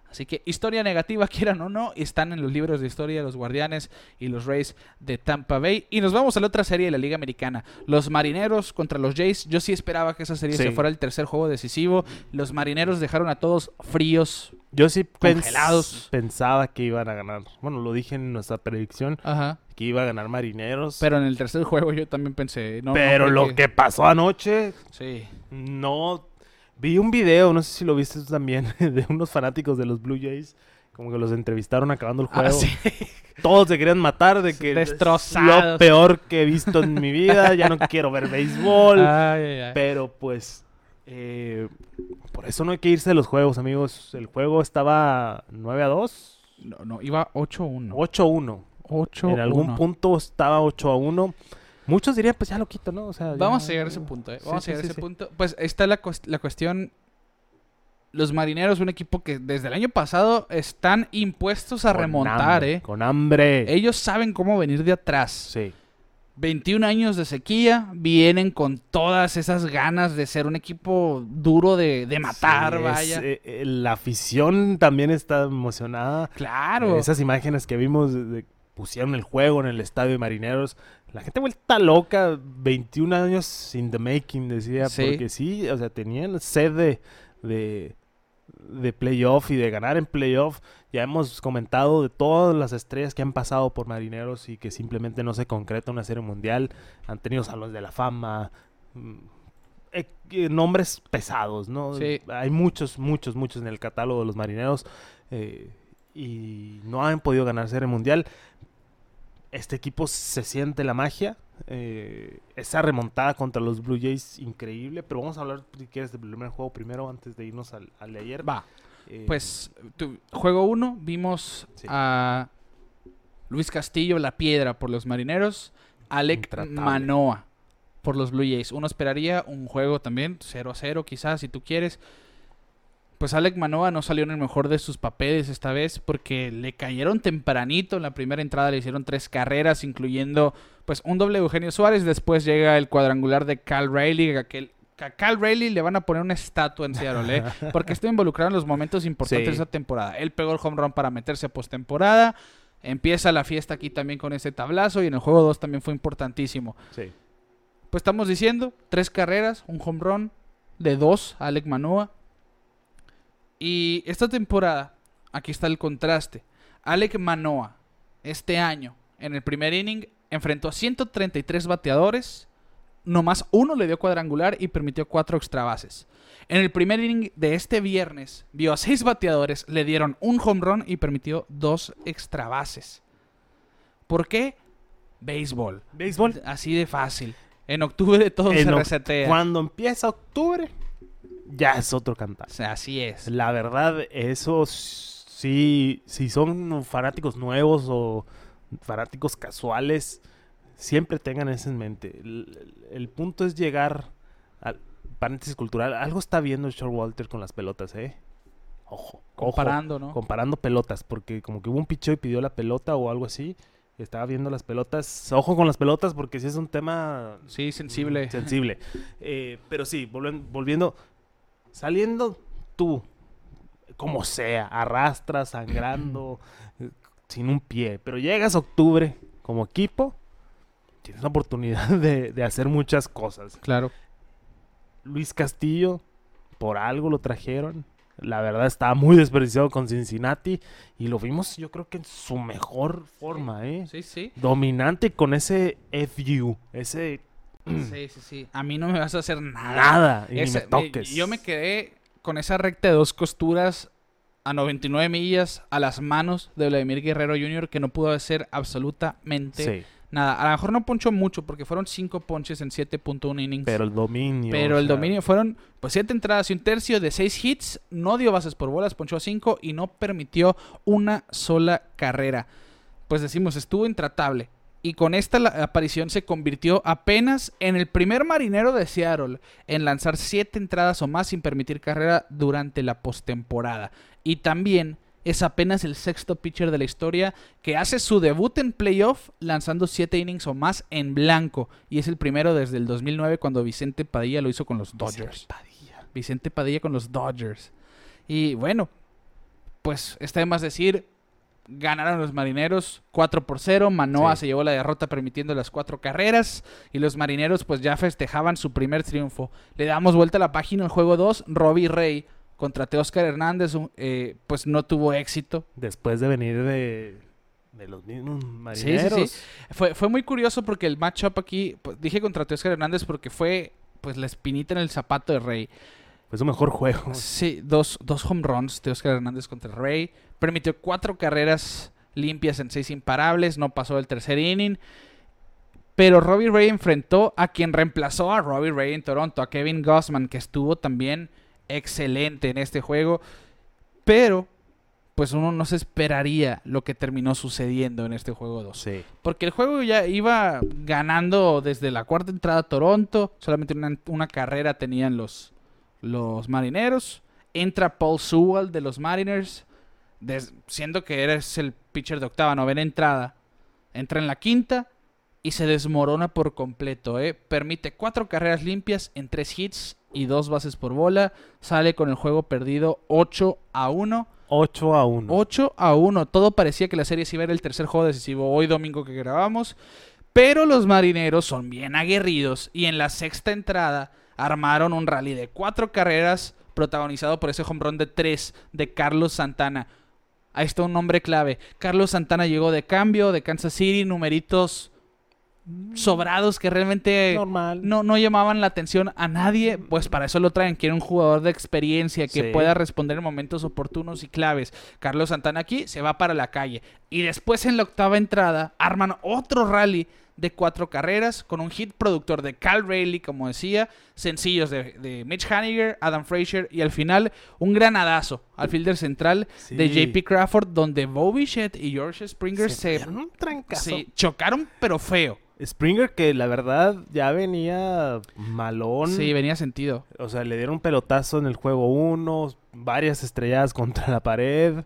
Así que historia negativa, *laughs* quieran o no, están en los libros de historia los Guardianes y los Rays de Tampa Bay. Y nos vamos a la otra serie de la Liga Americana. Los Marineros contra los Jays. Yo sí esperaba que esa serie
Sí.
se fuera el tercer juego decisivo. Los Marineros dejaron a todos fríos.
Yo sí
Congelados.
pensaba que iban a ganar. Bueno, lo dije en nuestra predicción,
Ajá.
que iba a ganar Marineros.
Pero en el tercer juego yo también pensé. No,
Pero lo que... pasó anoche,
Sí.
no... Vi un video, no sé si lo viste tú también, *laughs* de unos fanáticos de los Blue Jays. Como que los entrevistaron acabando el juego.
Ah, sí.
Todos se querían matar de que es
Destrozados.
lo peor que he visto en mi vida. Ya no quiero ver béisbol.
Ay, ay, ay.
Pero pues, eh, por eso no hay que irse de los juegos, amigos. El juego estaba 9 a 2,
No, no, iba 8-1.
8 a 1.
8
En algún punto estaba 8 a 1. Muchos dirían, pues ya lo quito, ¿no? O sea,
Vamos
ya-
a llegar a ese punto, ¿eh? Vamos
sí,
a llegar
sí,
a ese
sí.
punto. Pues está la, cuest- la cuestión. Los marineros, un equipo que desde el año pasado están impuestos a
Con
remontar,
hambre,
¿eh?
Con hambre.
Ellos saben cómo venir de atrás.
Sí.
21 años de sequía, vienen con todas esas ganas de ser un equipo duro de, de matar,
Sí,
vaya.
eh, eh, la afición también está emocionada.
claro.
Esas imágenes que vimos de- pusieron el juego en el estadio de Marineros. La gente vuelta loca, 21 años in the making, decía,
Sí.
porque sí, o sea, tenían sed de, de, de playoff y de ganar en playoff. Ya hemos comentado de todas las estrellas que han pasado por Marineros y que simplemente no se concreta una serie mundial. Han tenido salones de la fama, mm, eh, eh, nombres pesados, ¿no?
Sí.
Hay muchos, muchos, muchos en el catálogo de los Marineros eh, y no han podido ganar serie mundial. Este equipo se siente la magia. eh, esa remontada contra los Blue Jays, increíble. Pero vamos a hablar, si quieres, del primer juego primero antes de irnos al, al de ayer.
Va.
Eh,
Pues, tu- juego 1, vimos
Sí.
a Luis Castillo, la piedra por los marineros. Alec
Intratable.
Manoa por los Blue Jays. Uno esperaría un juego también, 0-0 quizás, si tú quieres. Pues Alec Manoa no salió en el mejor de sus papeles esta vez porque le cayeron tempranito. En la primera entrada le hicieron tres carreras, incluyendo pues un doble de Eugenio Suárez. Después llega el cuadrangular de Cal Rayleigh. Aquel, que a Cal Rayleigh le van a poner una estatua en Seattle, ¿eh? *laughs* porque estuvo involucrado en los momentos importantes
Sí.
de esa temporada. Él pegó el home run para meterse a postemporada. Empieza la fiesta aquí también con ese tablazo y en el juego 2 también fue importantísimo.
sí.
Pues estamos diciendo, tres carreras, un home run de dos a Alec Manoa. Y esta temporada, aquí está el contraste. Alec Manoa, este año, en el primer inning, enfrentó a 133 bateadores. Nomás uno le dio cuadrangular y permitió cuatro extra bases. En el primer inning de este viernes, vio a seis bateadores, le dieron un home run y permitió dos extra bases. ¿Por qué? Béisbol.
Béisbol.
Así de fácil. En octubre todo
En
se resetea.
Cuando empieza octubre, ya es otro cantar.
O sea, así es.
La verdad, eso sí, si son fanáticos nuevos o fanáticos casuales, siempre tengan eso en mente. El, el punto es llegar al paréntesis cultural. Algo está viendo el Short Walter con las pelotas, ¿eh? Ojo, ojo.
Comparando, ¿no?
Comparando pelotas, porque como que hubo un picheo y pidió la pelota o algo así. Estaba viendo las pelotas. Ojo con las pelotas porque sí es un tema
Sí, sensible.
Sensible. Eh, pero sí, volven- volviendo. Saliendo tú, como sea, arrastras, sangrando, *clears throat* sin un pie. Pero llegas a octubre como equipo, tienes la oportunidad *laughs* de, de hacer muchas cosas.
Claro.
Luis Castillo, por algo lo trajeron. La verdad estaba muy desperdiciado con Cincinnati y lo vimos yo creo que en su mejor forma, ¿eh?
Sí, sí.
Dominante con ese FU, ese
Sí, sí, sí. A mí no me vas a hacer nada.
Nada, y ni me toques.
Yo me quedé con esa recta de dos costuras a 99 millas a las manos de Vladimir Guerrero Jr. que no pudo hacer absolutamente
Sí,
nada. A lo mejor no ponchó mucho porque fueron cinco ponches en 7.1 innings.
pero el dominio.
Pero el
sea,
dominio fueron pues siete entradas y un tercio de seis hits, no dio bases por bolas, ponchó a cinco y no permitió una sola carrera. Pues decimos, estuvo intratable. Y con esta la- aparición se convirtió apenas en el primer marinero de Seattle en lanzar siete entradas o más sin permitir carrera durante la postemporada. Y también es apenas el sexto pitcher de la historia que hace su debut en playoff lanzando siete innings o más en blanco. Y es el primero desde el 2009 cuando Vicente Padilla lo hizo con los Dodgers.
Padilla.
Vicente Padilla con los Dodgers. Y bueno, pues está de más decir, ganaron los marineros 4 por 0. Manoa
Sí.
se llevó la derrota permitiendo las cuatro carreras. Y los marineros pues ya festejaban su primer triunfo. Le damos vuelta a la página en juego 2. Robbie Rey contra Teóscar Hernández un- eh, pues no tuvo éxito.
Después de venir de, de los mismos
Sí, sí,
marineros.
sí. Fue, fue muy curioso porque el matchup aquí, pues, dije contra Teóscar Hernández porque fue pues la espinita en el zapato de Rey.
Fue su mejor juego.
Sí, dos, dos home runs de Oscar Hernández contra Rey. Permitió cuatro carreras limpias en seis imparables. No pasó el tercer inning. Pero Robbie Ray enfrentó a quien reemplazó a Robbie Ray en Toronto, a Kevin Gossman, que estuvo también excelente en este juego. Pero, pues uno no se esperaría lo que terminó sucediendo en este juego 2.
Sí.
Porque el juego ya iba ganando desde la cuarta entrada Toronto. Solamente una, una carrera tenían los, los marineros. Entra Paul Sewell de los Mariners. des- siendo que eres el pitcher de octava, novena entrada. Entra en la quinta y se desmorona por completo. ¿eh? Permite cuatro carreras limpias en tres hits y dos bases por bola. Sale con el juego perdido 8 a 1.
8 a 1.
8 a 1. Todo parecía que la serie se iba a ir el tercer juego decisivo hoy domingo que grabamos. Pero los marineros son bien aguerridos y en la sexta entrada armaron un rally de cuatro carreras protagonizado por ese home run de tres de Carlos Santana. Ahí está un nombre clave. Carlos Santana llegó de cambio de Kansas City, numeritos sobrados que realmente
Normal.
no, no llamaban la atención a nadie, pues para eso lo traen. Quiere un jugador de experiencia que
Sí.
pueda responder en momentos oportunos y claves. Carlos Santana aquí se va para la calle. Y después en la octava entrada arman otro rally de cuatro carreras con un hit productor de Cal Rayleigh, como decía, sencillos de, de Mitch Haniger, Adam Frazier y al final un granadazo al fielder central
Sí.
de JP Crawford donde Bo Bichette y George Springer se,
un
se chocaron pero feo.
Springer que la verdad ya venía malón.
Sí, venía sentido.
O sea, le dieron un pelotazo en el juego 1, varias estrelladas contra la pared.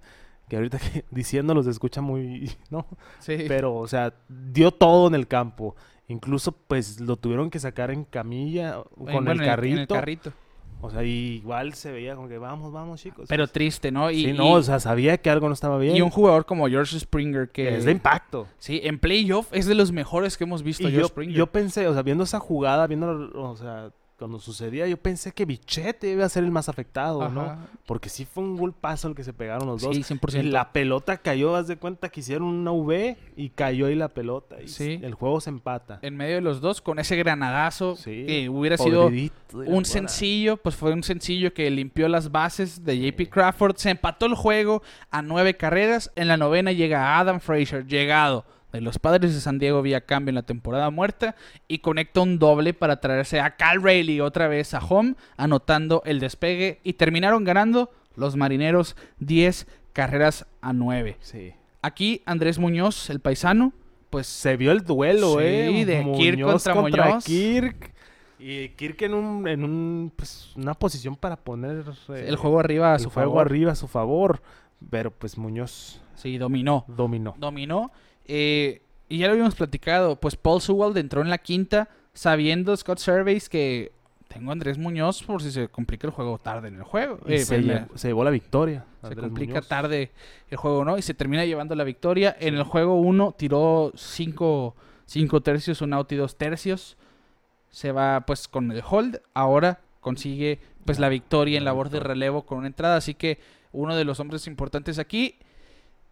Que ahorita que *laughs* diciéndolo se escucha muy, *laughs* ¿no?
Sí.
Pero, o sea, dio todo en el campo. Incluso, pues, lo tuvieron que sacar en camilla con
bueno,
el carrito.
En el carrito.
O sea, igual se veía como que vamos, vamos, chicos.
Pero triste, ¿no? Y,
sí,
y-
no, o sea, sabía que algo no estaba bien.
y un jugador como George Springer que...
que es de impacto.
Sí, en playoff es de los mejores que hemos visto
Y
George
yo,
Springer.
yo pensé, o sea, viendo esa jugada, viendo, o sea, cuando sucedía, yo pensé que Bichette iba a ser el más afectado, ¿no? Porque sí fue un golpazo el que se pegaron los dos.
Sí, 100%.
Y la pelota cayó, haz de cuenta que hicieron una V y cayó ahí la pelota. Y
Sí.
el juego se empata.
En medio de los dos, con ese granadazo
Sí,
que hubiera sido
Podridito
un sencillo, pues fue un sencillo que limpió las bases de JP Crawford. Se empató el juego a nueve carreras. En la novena llega Adam Frazier, llegado de los padres de San Diego vía cambio en la temporada muerta. Y conecta un doble para traerse a Cal Rayleigh otra vez a home, anotando el despegue. Y terminaron ganando los marineros 10 carreras a 9.
Sí.
Aquí Andrés Muñoz, el paisano, pues
Se vio el duelo,
Sí,
¿eh?
de Kirk contra Muñoz.
Kirk. Y Kirk en un, en un, pues, una posición para poner eh,
el juego arriba a su
juego
favor.
arriba a su favor. Pero pues Muñoz
Sí, dominó.
dominó.
dominó. Eh, y ya lo habíamos platicado, pues Paul Sewell entró en la quinta sabiendo Scott Surveys que tengo a Andrés Muñoz por si se complica el juego tarde en el juego. Eh,
se, llevó, se llevó la victoria.
se
Andrés
complica
Muñoz.
tarde el juego, ¿no? Y se termina llevando la victoria. En el juego 1 tiró 5 cinco, tercios, un out y dos tercios. Se va pues con el hold. Ahora consigue pues la victoria en
La
labor de relevo con una entrada. Así que uno de los hombres importantes aquí.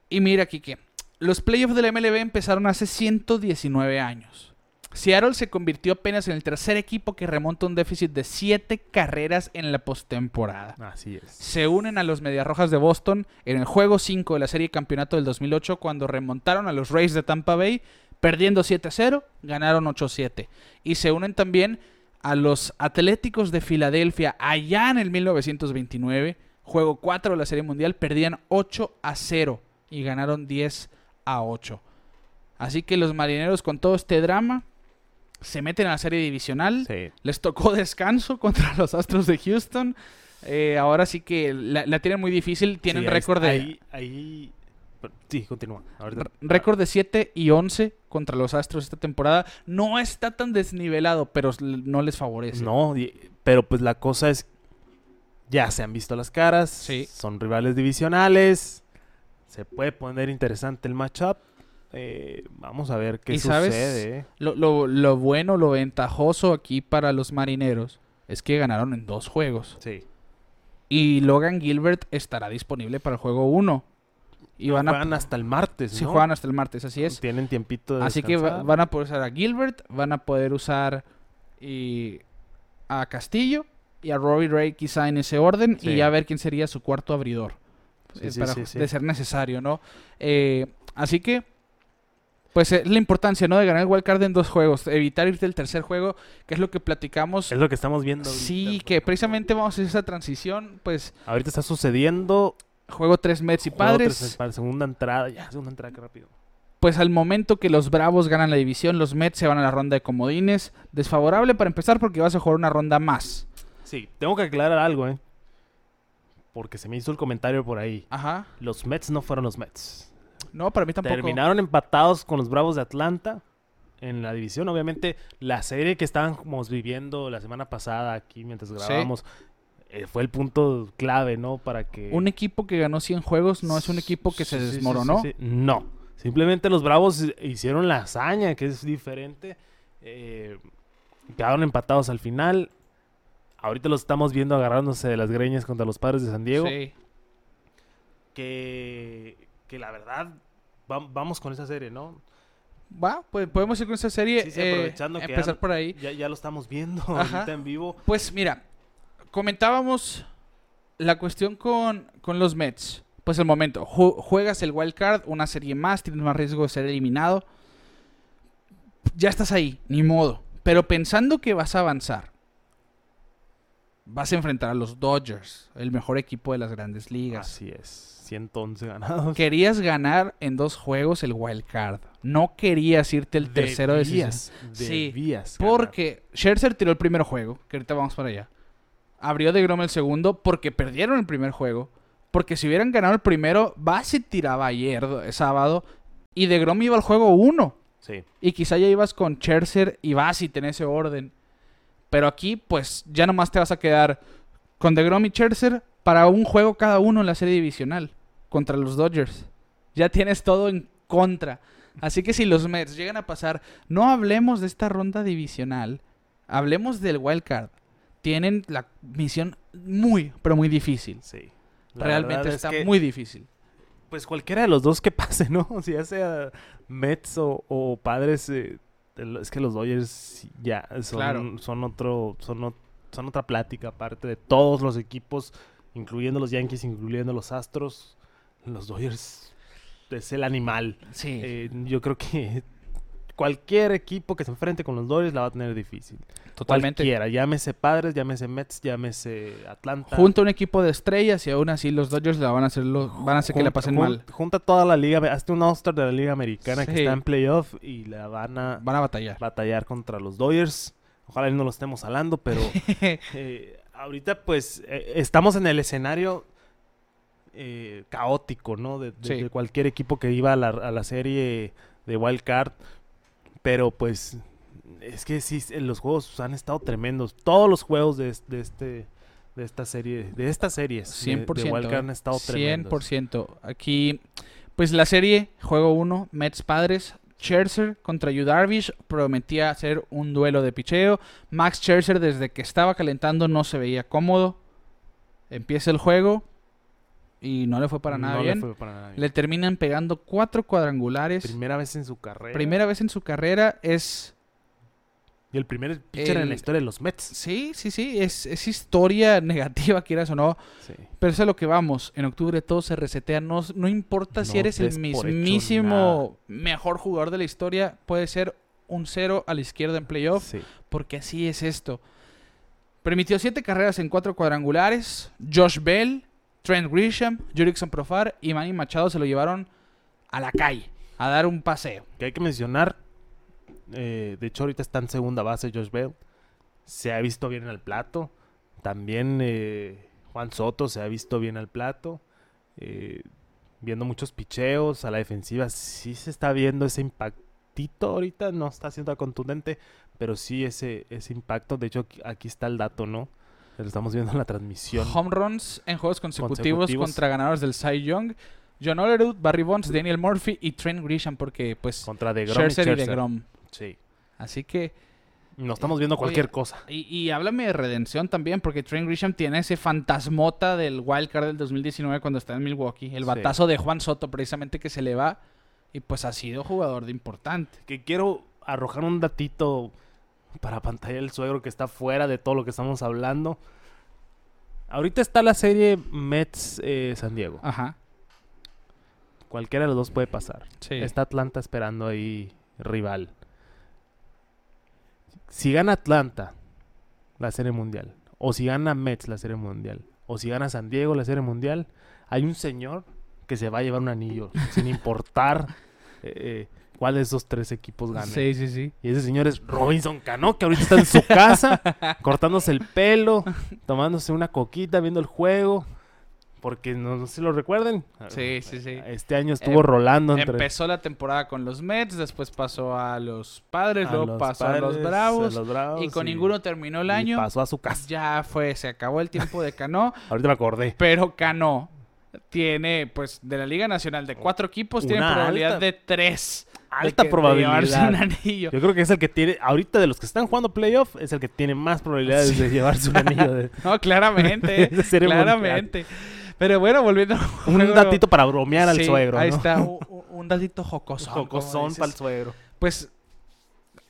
Y mira que los playoffs de la MLB empezaron hace 119 años. Seattle se convirtió apenas en el tercer equipo que remonta un déficit de 7 carreras en la postemporada
Así es.
se unen a los Mediarrojas de Boston en el juego 5 de la serie campeonato del 2008 cuando remontaron a los Rays de Tampa Bay perdiendo 7-0, ganaron 8-7 y se unen también a los Atléticos de Filadelfia allá en el 1929, juego 4 de la serie mundial, perdían 8-0 y ganaron 10-8. Así que los marineros con todo este drama se meten a la serie divisional.
Sí.
Les tocó descanso *laughs* contra los Astros de Houston. Eh, ahora sí que la, la tienen muy difícil. Tienen
Sí,
récord de
Ahí, ahí... Sí, continúa. Ahorita-
récord de 7 y 11 contra los Astros esta temporada. No está tan desnivelado, pero no les favorece.
No, pero pues la cosa es... Ya se han visto las caras.
Sí.
Son rivales divisionales. Se puede poner interesante el matchup. Eh, vamos a ver qué
¿Y
sucede. ¿eh?
Lo, lo- lo bueno, lo ventajoso aquí para los marineros es que ganaron en dos juegos.
Sí.
Y Logan Gilbert estará disponible para el juego 1. Y van a,
Juegan hasta el martes.
si
¿no?
juegan hasta el martes, así es.
Tienen tiempito de
Así que va- van a poder usar a Gilbert, van a poder usar y a Castillo y a Robbie Ray quizá en ese orden
Sí.
y ya ver quién sería su cuarto abridor.
Sí,
eh,
sí,
para-
sí.
De ser necesario, ¿no? Eh, así que, pues es la importancia, ¿no? De ganar el wildcard en dos juegos, evitar irte el tercer juego, que es lo que platicamos.
Es lo que estamos viendo.
Sí, que precisamente vamos a hacer esa transición, pues
Ahorita está sucediendo.
juego tres Mets y Padres.
tres para segunda entrada. Ya, segunda entrada, qué rápido.
Pues al momento que los Bravos ganan la división, los Mets se van a la ronda de comodines. Desfavorable para empezar porque vas a jugar una ronda más.
Sí, tengo que aclarar algo, ¿eh? Porque se me hizo el comentario por ahí.
Ajá.
Los Mets no fueron los Mets.
No, para mí tampoco.
Terminaron empatados con los Bravos de Atlanta en la división. Obviamente, la serie que estábamos viviendo la semana pasada aquí mientras grabábamos eh, fue el punto clave, ¿no? Para que...
Un equipo que ganó 100 juegos no es un equipo que se
Sí,
desmoronó.
sí. No. Simplemente los Bravos hicieron la hazaña, que es diferente. Eh, quedaron empatados al final. Ahorita los estamos viendo agarrándose de las greñas contra los padres de San Diego.
Sí.
Que, que la verdad, vam- vamos con esa serie, ¿no?
Va, pues podemos ir con esta serie.
Sí, sí,
eh,
aprovechando que
empezar
ya-
por ahí.
Ya, ya lo estamos viendo *laughs*
Ajá.
ahorita en vivo.
Pues mira, comentábamos la cuestión con, con los Mets. Pues el momento, ju- juegas el wild card, una serie más, tienes más riesgo de ser eliminado. Ya estás ahí, ni modo. Pero pensando que vas a avanzar, vas a enfrentar a los Dodgers, el mejor equipo de las grandes ligas.
Así es. 111 ganados.
Querías ganar en dos juegos el wild card. No querías irte el tercero de
Debías,
Sí,
debías ganar.
Porque Scherzer tiró el primer juego, que ahorita vamos para allá. Abrió de Grom el segundo porque perdieron el primer juego. Porque si hubieran ganado el primero, Bassett tiraba ayer, do- sábado, y de Grom iba al juego uno.
Sí.
Y quizá ya ibas con Scherzer y Bassett en ese orden. Pero aquí, pues, ya nomás te vas a quedar con DeGrom y Scherzer para un juego cada uno en la serie divisional contra los Dodgers. Ya tienes todo en contra. Así que si los Mets llegan a pasar, no hablemos de esta ronda divisional, hablemos del wild card. Tienen la misión muy, pero muy difícil.
Sí.
Realmente
es
está
que,
muy difícil.
Pues cualquiera de los dos que *laughs* pase, ¿no? Si ya sea Mets o, o Padres, eh, es que los Dodgers ya son,
Claro.
son otro, son, son otra plática aparte de todos los equipos, incluyendo los Yankees, incluyendo los Astros. Los Dodgers es el animal.
Sí.
Eh, yo creo que cualquier equipo que se enfrente con los Dodgers la va a tener difícil.
totalmente.
Cualquiera, llámese Padres, llámese Mets, llámese Atlanta.
Junta un equipo de estrellas y aún así los Dodgers la van a hacer, lo- van a hacer que la pasen mal.
Junta toda la liga, hazte un All-Star de la liga americana que está en playoff y la van a
Van a batallar.
batallar contra los Dodgers. Ojalá no lo estemos hablando, pero *laughs* eh, ahorita pues eh, estamos en el escenario eh, caótico, ¿no? De, de-
Sí.
de cualquier equipo que iba a la, a la serie de Wild Card. Pero pues es que sí, los juegos han estado tremendos. Todos los juegos de, de este de esta serie, de estas series de-
100%.
de, Wild Card han
eh.
estado tremendos.
100%. Aquí, pues la serie, juego 1, Mets Padres. Scherzer contra Yu Darvish prometía ser un duelo de picheo. Max Scherzer desde que estaba calentando no se veía cómodo. Empieza el juego y no le fue para nada
No le
bien.
fue para nada bien.
Le terminan pegando cuatro cuadrangulares.
Primera vez en su carrera.
Primera vez en su carrera es
Y el primer pitcher en la historia de los Mets.
Sí, sí, sí, es, es historia *laughs* negativa, quieras o no.
Sí.
Pero eso es a lo que vamos. En octubre todo se resetea. No, no importa si eres el mismísimo mejor jugador de la historia, puede ser un cero a la izquierda en playoff,
Sí.
porque así es esto. Permitió siete carreras en cuatro cuadrangulares. Josh Bell, Trent Grisham, Jurickson Profar y Manny Machado se lo llevaron a la calle, a dar un paseo.
Que hay que mencionar. eh, de hecho, ahorita está en segunda base Josh Bell. Se ha visto bien al plato. También eh, Juan Soto se ha visto bien al plato. eh, viendo muchos picheos a la defensiva. Sí se está viendo ese impactito ahorita. No está siendo contundente. Pero sí ese, ese impacto. De hecho, aquí, aquí está el dato, ¿no? Lo estamos viendo en la transmisión.
Home runs en juegos consecutivos,
Consecutivos.
contra ganadores del Cy Young. John Olerud, Barry Bonds, Daniel Murphy y Trent Grisham porque pues
Contra de Grom
Scherzer y
Scherzer.
DeGrom.
Sí.
Así que
No estamos viendo
Oye,
cualquier cosa.
y, y háblame de redención también porque Trent Grisham tiene ese fantasmota del wild card del 2019 cuando está en Milwaukee, el
Sí.
batazo de Juan Soto precisamente que se le va y pues ha sido jugador de importante.
Que quiero arrojar un datito para pantalla del suegro que está fuera de todo lo que estamos hablando. Ahorita está la serie Mets eh, San Diego.
Ajá.
Cualquiera de los dos puede pasar.
Sí.
Está Atlanta esperando ahí rival. Si gana Atlanta la serie mundial, o si gana Mets la serie mundial, o si gana San Diego la serie mundial, hay un señor que se va a llevar un anillo, sin importar *laughs* eh, cuál de esos tres equipos gane.
Sí, sí, sí.
Y ese señor es Robinson Cano, que ahorita está en su casa, *laughs* cortándose el pelo, tomándose una coquita, viendo el juego. Porque no, no sé si lo recuerden.
Sí, sí, sí.
Este año estuvo
Em-
rolando entre
Empezó la temporada con los Mets, después pasó a los Padres,
a
luego
los
pasó a los Bravos
a los Bravos,
y con ninguno terminó el
y
año.
pasó a su casa.
Ya fue, se acabó el tiempo de Cano, *laughs*
Ahorita me acordé.
pero Cano tiene, pues, de la Liga Nacional de cuatro equipos, tiene probabilidad
alta-
de tres. De
Alta
que- de llevarse
probabilidad.
un anillo.
Yo creo que es el que tiene, ahorita de los que están jugando playoff, es el que tiene más probabilidades de llevarse un anillo. De, *laughs*
No, claramente, *laughs*
de serie
claramente. Pero bueno, volviendo a
un datito para bromear al
Sí,
suegro.
Ahí
¿no?
está, *laughs* un, un- datito jocosón. como
Jocosón para el suegro.
Pues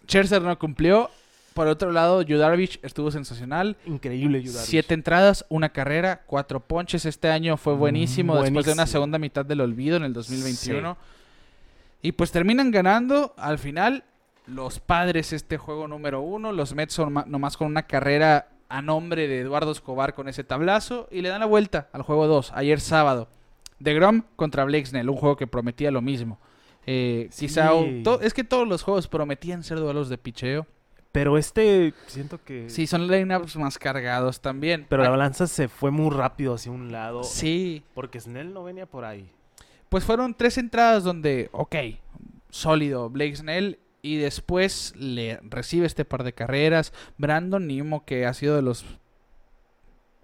Scherzer no cumplió. Por otro lado, Yudarvich estuvo sensacional.
Increíble ayudar.
Siete entradas, una carrera, cuatro ponches. Este año fue buenísimo, después de una segunda mitad del olvido en el 2021. Y pues terminan ganando al final los padres este juego número uno. Los Mets son nomás con una carrera a nombre de Eduardo Escobar con ese tablazo. Y le dan la vuelta al juego 2, ayer sábado. De Grom contra Blake Snell, un juego que prometía lo mismo. Eh,
Sí.
Quizá es que todos los juegos prometían ser duelos de picheo.
Pero este, siento que...
Sí, son lineups más cargados también.
Pero la
Ah,
balanza se fue muy rápido hacia un lado.
Sí,
Porque Snell no venía por ahí.
Pues fueron tres entradas donde, ok, sólido Blake Snell y después le recibe este par de carreras. Brandon Nimo, que ha sido de los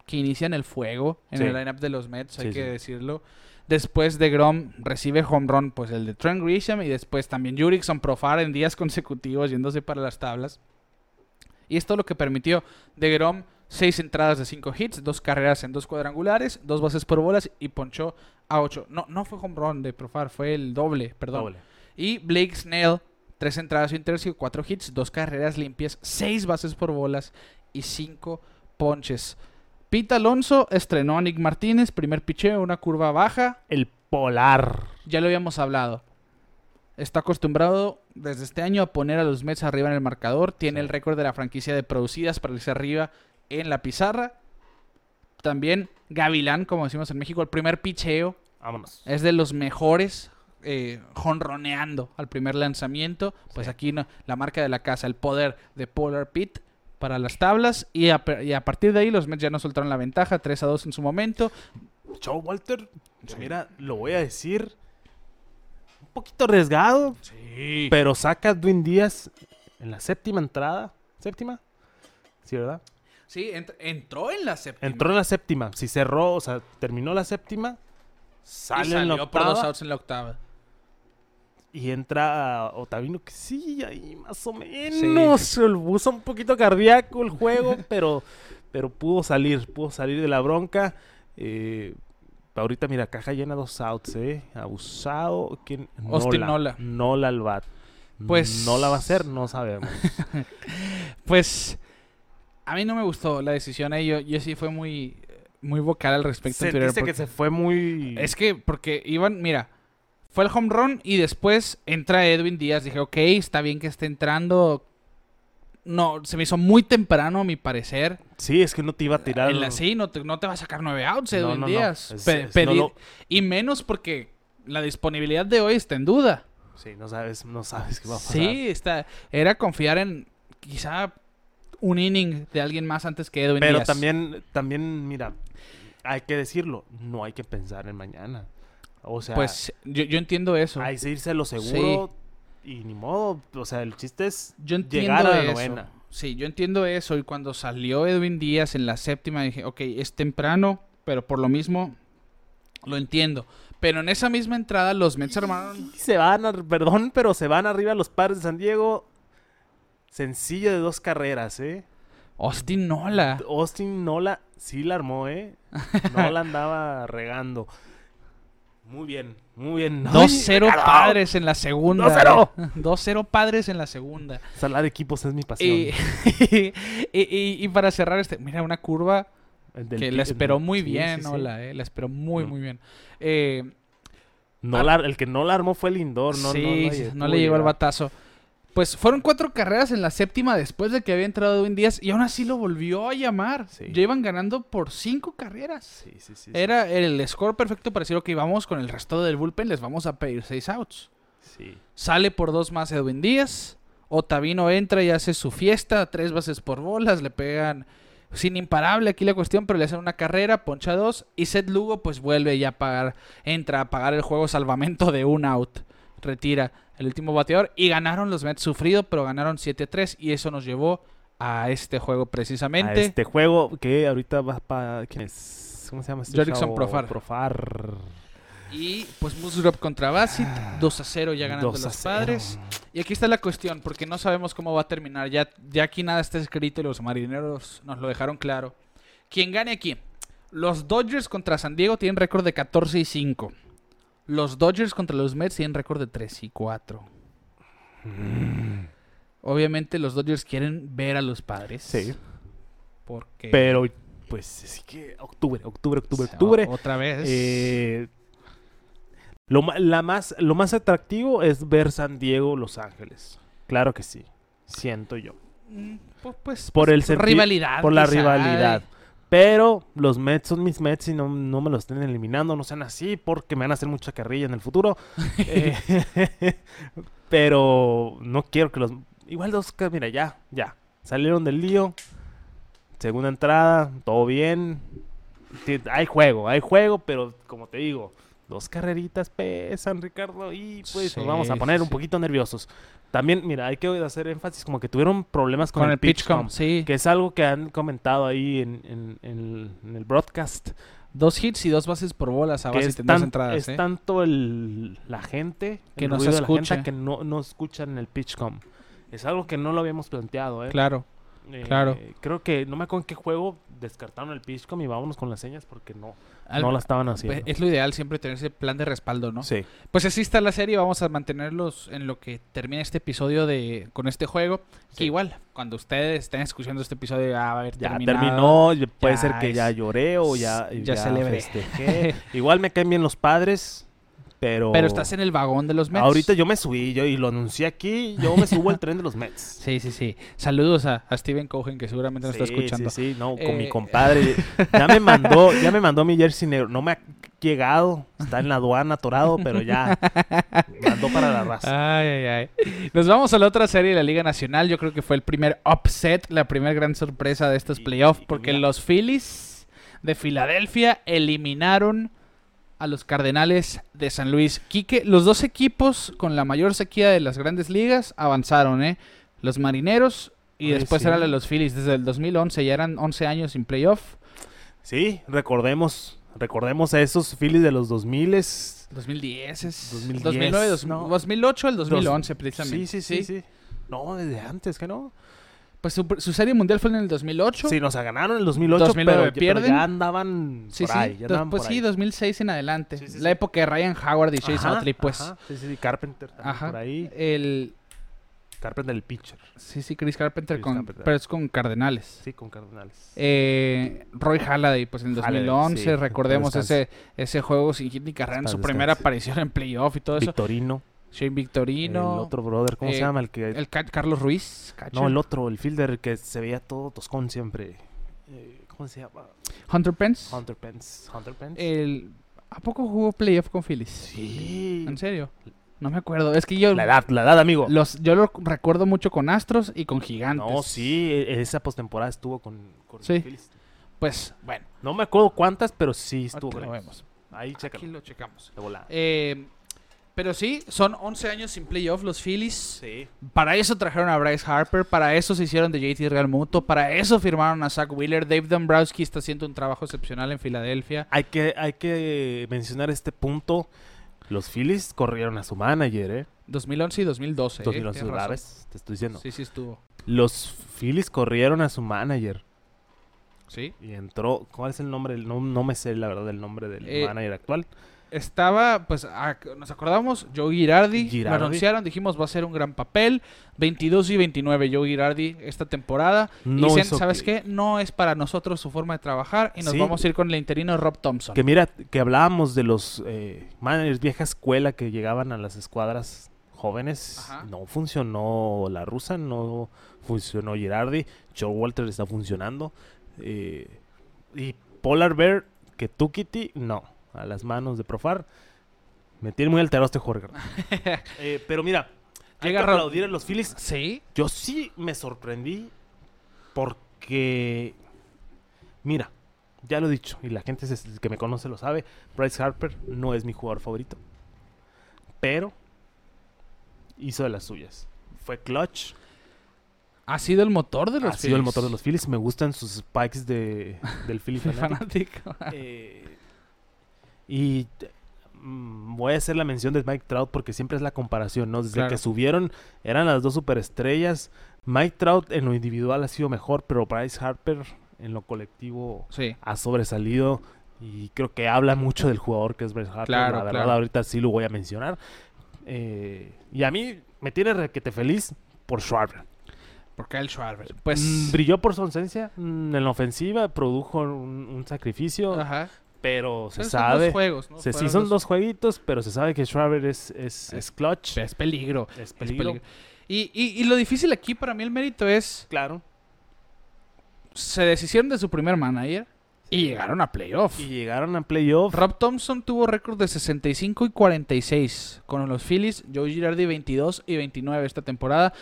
que inician el fuego en
Sí.
el lineup de los Mets, hay que
sí.
decirlo. Después de Grom recibe home run, pues el de Trent Grisham y después también Jurickson Profar en días *laughs* consecutivos yéndose para las tablas. Y esto lo que permitió de Grom seis entradas de cinco hits, dos carreras en dos cuadrangulares, dos bases por bolas y ponchó a ocho. No, no fue home run de Profar, fue el doble, perdón.
Doble.
Y Blake Snell, tres entradas y un tercio, cuatro hits, dos carreras limpias, seis bases por bolas y cinco ponches. Pete Alonso estrenó a Nick Martínez, primer picheo, una curva baja,
El polar.
ya lo habíamos hablado. Está acostumbrado desde este año a poner a los Mets arriba en el marcador. Tiene
Sí.
el récord de la franquicia de producidas para irse arriba en la pizarra. También Gavilán, como decimos en México, el primer picheo
Vámonos.
es de los mejores eh, jonroneando al primer lanzamiento. Pues
Sí.
aquí no- la marca de la casa, el poder de Polar Pit para las tablas. Y a, pe- y a partir de ahí los Mets ya no soltaron la ventaja, 3 a 2 en su momento.
Joe Walter, mira, lo voy a decir. Un poquito arriesgado,
Sí.
pero saca a Dwayne Díaz en la séptima entrada. ¿Séptima? Sí, ¿verdad?
Sí, ent- entró en la séptima.
Entró en la séptima. Si cerró, o sea, terminó la séptima,
y
sale en la
salió por dos outs en la octava.
y entra Otavino, que sí, ahí más o menos. Se lo puso un poquito cardíaco el juego, *laughs* pero, pero pudo salir, pudo salir de la bronca. Eh, ahorita, mira, caja llena dos outs, ¿eh? Abusado. ¿Quién?
Austin Nola.
Nola al bat.
Pues-
No la va a hacer, no sabemos. *laughs*
Pues a mí no me gustó la decisión. Yo, yo sí fue muy, muy vocal al respecto. en Twitter,
Sentiste que se fue muy...
Es que, porque iban, mira, fue el home run y después entra Edwin Díaz. Dije, ok, está bien que esté entrando. No, se me hizo muy temprano, a mi parecer.
Sí, es que no te iba a tirar...
En la, sí, no te, no te va a sacar nueve outs, Edwin
no, no.
Díaz.
Es-
Pe-
es-
pedir-
lo-
Y menos porque la disponibilidad de hoy está en duda.
Sí, no sabes, no sabes qué va a pasar.
Sí, está, era confiar en quizá un inning de alguien más antes que Edwin
Pero
Díaz.
también, también, mira, hay que decirlo, no hay que pensar en mañana. O sea,
Pues yo, yo entiendo eso.
hay que irse lo seguro y ni modo. O sea, el chiste es
Yo
llegar a la
eso.
novena.
sí, yo entiendo eso. Y cuando salió Edwin Díaz en la séptima, dije, ok, es temprano, pero por lo mismo lo entiendo. Pero en esa misma entrada, los Mets armaron. *laughs*
Se van, a- perdón, pero se van arriba los padres de San Diego. Sencillo de dos carreras, ¿eh?
Austin Nola.
Austin Nola sí la armó, ¿eh? *laughs* No la andaba regando. Muy bien, muy bien.
2-0
Ay,
padres en la segunda.
2-0.
eh. 2-0 *laughs* padres en la segunda.
Salar equipos es mi pasión.
Y, *laughs* y- y- y para cerrar este, mira, una curva que la esperó muy
sí,
bien,
sí, sí.
Nola, eh, la esperó muy, muy bien. Eh,
No la- el que no la armó fue Lindor, no,
sí,
no,
no
pudo
le llegó el batazo. Pues fueron cuatro carreras en la séptima después de que había entrado Edwin Díaz y aún así lo volvió a llamar.
Sí.
Ya iban ganando por cinco carreras.
Sí, sí, sí, sí.
Era el score perfecto para decir, ok, vamos con el resto del bullpen, les vamos a pedir seis outs.
Sí.
Sale por dos más Edwin Díaz. Otavino entra y hace su fiesta. Tres bases por bolas. Le pegan sin imparable aquí la cuestión, pero le hacen una carrera, poncha dos. Y Seth Lugo pues vuelve ya a pagar, entra a pagar el juego salvamento de un out. Retira el último bateador y ganaron los Mets sufrido, pero ganaron 7-3 y eso nos llevó a este juego
A
precisamente.
este juego que ahorita va para... ¿Quién es? ¿Cómo se llama este
Jorickson
chavo?
Profar.
Profar.
Y pues Musgrove contra Bassett, 2 a 0 ya ganando
2 a
los
0.
padres. Y aquí está la cuestión, porque no sabemos cómo va a terminar. Ya, ya aquí nada está escrito y los marineros nos lo dejaron claro. Quien gane aquí. Los Dodgers contra San Diego tienen récord de 14 y 5. Los Dodgers contra los Mets tienen récord de 3 y 4. Obviamente los Dodgers quieren ver a los padres.
Sí.
Porque...
Pero, pues, sí que octubre, octubre, octubre,
o-
octubre.
Otra vez.
Eh, lo, la más, lo más atractivo es ver San Diego, Los Ángeles. Claro que sí. Siento yo.
Mm, pu- pues,
Por
pues,
el
rivalidad.
Por la
quizá,
rivalidad.
y-
Pero los Mets son mis Mets y no, no me los estén eliminando. No sean así porque me van a hacer mucha carrilla en el futuro. *laughs* Eh, *laughs* pero no quiero que los... Igual dos... ca- Mira, ya, ya. Salieron del lío. Segunda entrada, todo bien. Hay juego, hay juego, pero como te digo, dos carreritas pesan, Ricardo, y pues nos vamos a poner
sí,
un poquito nerviosos. También, mira, hay que hacer énfasis como que tuvieron problemas con,
Con,
el,
el
pitch
com, sí.
que es algo que han comentado ahí en, en- en el, en el broadcast.
Dos hits y dos bases por bolas a base dos
tan-
entradas.
es
¿eh?
tanto el, la gente
Que
el
no se
ruido de la gente
escucha.
que no, no escuchan el pitch com. Es algo que no lo habíamos planteado, ¿eh?
Claro.
Eh,
claro.
Creo que, no me acuerdo en qué juego descartaron el pitch com y vámonos con las señas porque no,
Al-
no la estaban
pues,
haciendo.
es lo ideal siempre tener ese plan de respaldo, ¿no?
Sí.
Pues así está la serie. Vamos a mantenerlos en lo que termine este episodio de con este juego. Que igual, cuando ustedes estén escuchando este episodio, ya va a haber
Ya
terminado.
terminó, ya- puede
Ya
ser que ya lloré o ya,
ya celebré.
festejé. *laughs* Igual me caen bien los padres, pero...
Pero estás en el vagón de los Mets.
Ahorita yo me subí yo y lo anuncié aquí, yo me subo al tren de los Mets. *laughs*
Sí, sí, sí. Saludos a, a Steven Cohen, que seguramente nos está escuchando.
Sí, sí, no, con
Eh,
mi compadre. *laughs* Ya me mandó, ya me mandó mi jersey negro. No me ha llegado, está en la aduana atorado, pero ya mandó para la raza.
Ay, ay, ay. Nos vamos a la otra serie de la Liga Nacional. Yo creo que fue el primer upset, la primera gran sorpresa de estos playoffs, porque
mira.
los Phillies de Filadelfia eliminaron a los Cardenales de San Luis. Quique, los dos equipos con la mayor sequía de las grandes ligas avanzaron, ¿eh? Los Marineros y
Oye,
después
sí.
eran los Phillies. Desde el 2011 ya eran 11 años sin playoff.
Sí, recordemos, recordemos a esos Phillies de los 2000 es
2010 es
2010,
2009, dos-
no.
2008 al 2011 precisamente.
Sí, sí, sí, sí. No, desde antes, que no?
Pues su, su serie mundial fue en el 2008.
Sí, nos ganaron en el 2008,
2009
pero, ya- pero
pierden.
ya andaban
Sí,
por
sí.
ahí. ya andaban
pues
por
sí,
ahí.
2006 en adelante.
Sí, sí,
La
sí.
época de Ryan Howard y Chase
Ajá,
Utley, pues.
ajá. Sí, sí, sí, Carpenter
Ajá.
por ahí.
El,
Carpenter el pitcher.
sí, sí, Chris Carpenter,
Chris
con,
Carpenter.
pero es con Cardenales.
Sí, con Cardenales.
Eh, Roy Halladay, pues en el
Halladay,
2011,
sí.
recordemos ese, ese juego sin hit ni carrera en su primera aparición en playoff y todo eso.
Victorino.
Shane Victorino,
El otro brother, ¿cómo
eh,
se llama? El que...
el Ca- Carlos Ruiz,
no, el otro, el fielder que se veía todo toscón siempre. Eh, ¿Cómo se llama?
Hunter Pence.
Hunter Pence. Hunter Pence.
El, ¿A poco jugó playoff con Phillies?
sí.
¿En serio? No me acuerdo. Es que yo
La edad, la edad, amigo.
los yo lo recuerdo mucho con Astros y con Gigantes.
No, sí, esa postemporada estuvo con, con
Sí.
Phillies.
Pues bueno,
No me acuerdo cuántas, pero sí estuvo
lo vemos.
Ahí,
Aquí lo checamos.
De volada.
Eh, Pero sí, son 11 años sin playoff los Phillies.
Sí.
Para eso trajeron a Bryce Harper, para eso se hicieron de JT Real Muto, para eso firmaron a Zach Wheeler. Dave Dombrowski está haciendo un trabajo excepcional en Filadelfia.
Hay que, hay que mencionar este punto. Los Phillies corrieron a su manager, ¿eh?
2011 y 2012. eh,
2011,
tienes razón.
¿sabes? Te estoy diciendo.
Sí, sí estuvo.
Los Phillies corrieron a su manager.
Sí.
Y entró. ¿Cuál es el nombre? No, no me sé la verdad el nombre del
Eh,
manager actual.
Estaba, pues, a- nos acordamos, Joe Girardi,
Girardi.
lo anunciaron, dijimos va a ser un gran papel, 22 y 29 Joe Girardi esta temporada.
No
Dicen,
hizo
¿sabes
que-
qué? No es para nosotros su forma de trabajar y nos
Sí.
vamos a ir con el interino Rob Thompson.
Que mira, que hablábamos de los eh, managers vieja escuela que llegaban a las escuadras jóvenes.
Ajá.
No funcionó la rusa, no funcionó Girardi. Joe Walter está funcionando. eh, y Polar Bear, que Tukiti, no. A las manos de Profar. Me tiene muy alterado este Jorge. *laughs* Eh, pero mira,
Llega Rob-
aplaudir a los Phillies.
Sí,
Yo sí me sorprendí porque, mira, ya lo he dicho y la gente que me conoce lo sabe, Bryce Harper no es mi jugador favorito, pero hizo de las suyas. Fue clutch,
ha sido el motor de los
ha sido el
Phillies.
motor de los Phillies, me gustan sus spikes de, del *laughs* Philly Fanatic.
Fanático.
Eh, y mm, voy a hacer la mención de Mike Trout porque siempre es la comparación, ¿no? Desde
Claro.
que subieron eran las dos superestrellas. Mike Trout en lo individual ha sido mejor, pero Bryce Harper en lo colectivo
Sí,
ha sobresalido y creo que habla mucho del jugador que es Bryce Harper.
Claro,
la verdad,
claro.
ahorita sí lo voy a mencionar. Eh, y a mí me tiene requete feliz por Schwarber.
por Kyle Schwarber. Pues,
Mm, brilló por su ausencia mm, en la ofensiva, produjo un, un sacrificio,
ajá.
Pero se
son
sabe.
dos juegos, ¿no?
Se, sí, son dos jueguitos, pero se sabe que Schwarber es, es, es clutch.
Es peligro.
Es
es
peligro.
y- y lo difícil aquí para mí el mérito es,
Claro.
se deshicieron de su primer manager y llegaron a playoff.
Y llegaron a playoff.
Rob Thompson tuvo récord de 65 y 46 con los Phillies, Joe Girardi 22 y 29 esta temporada.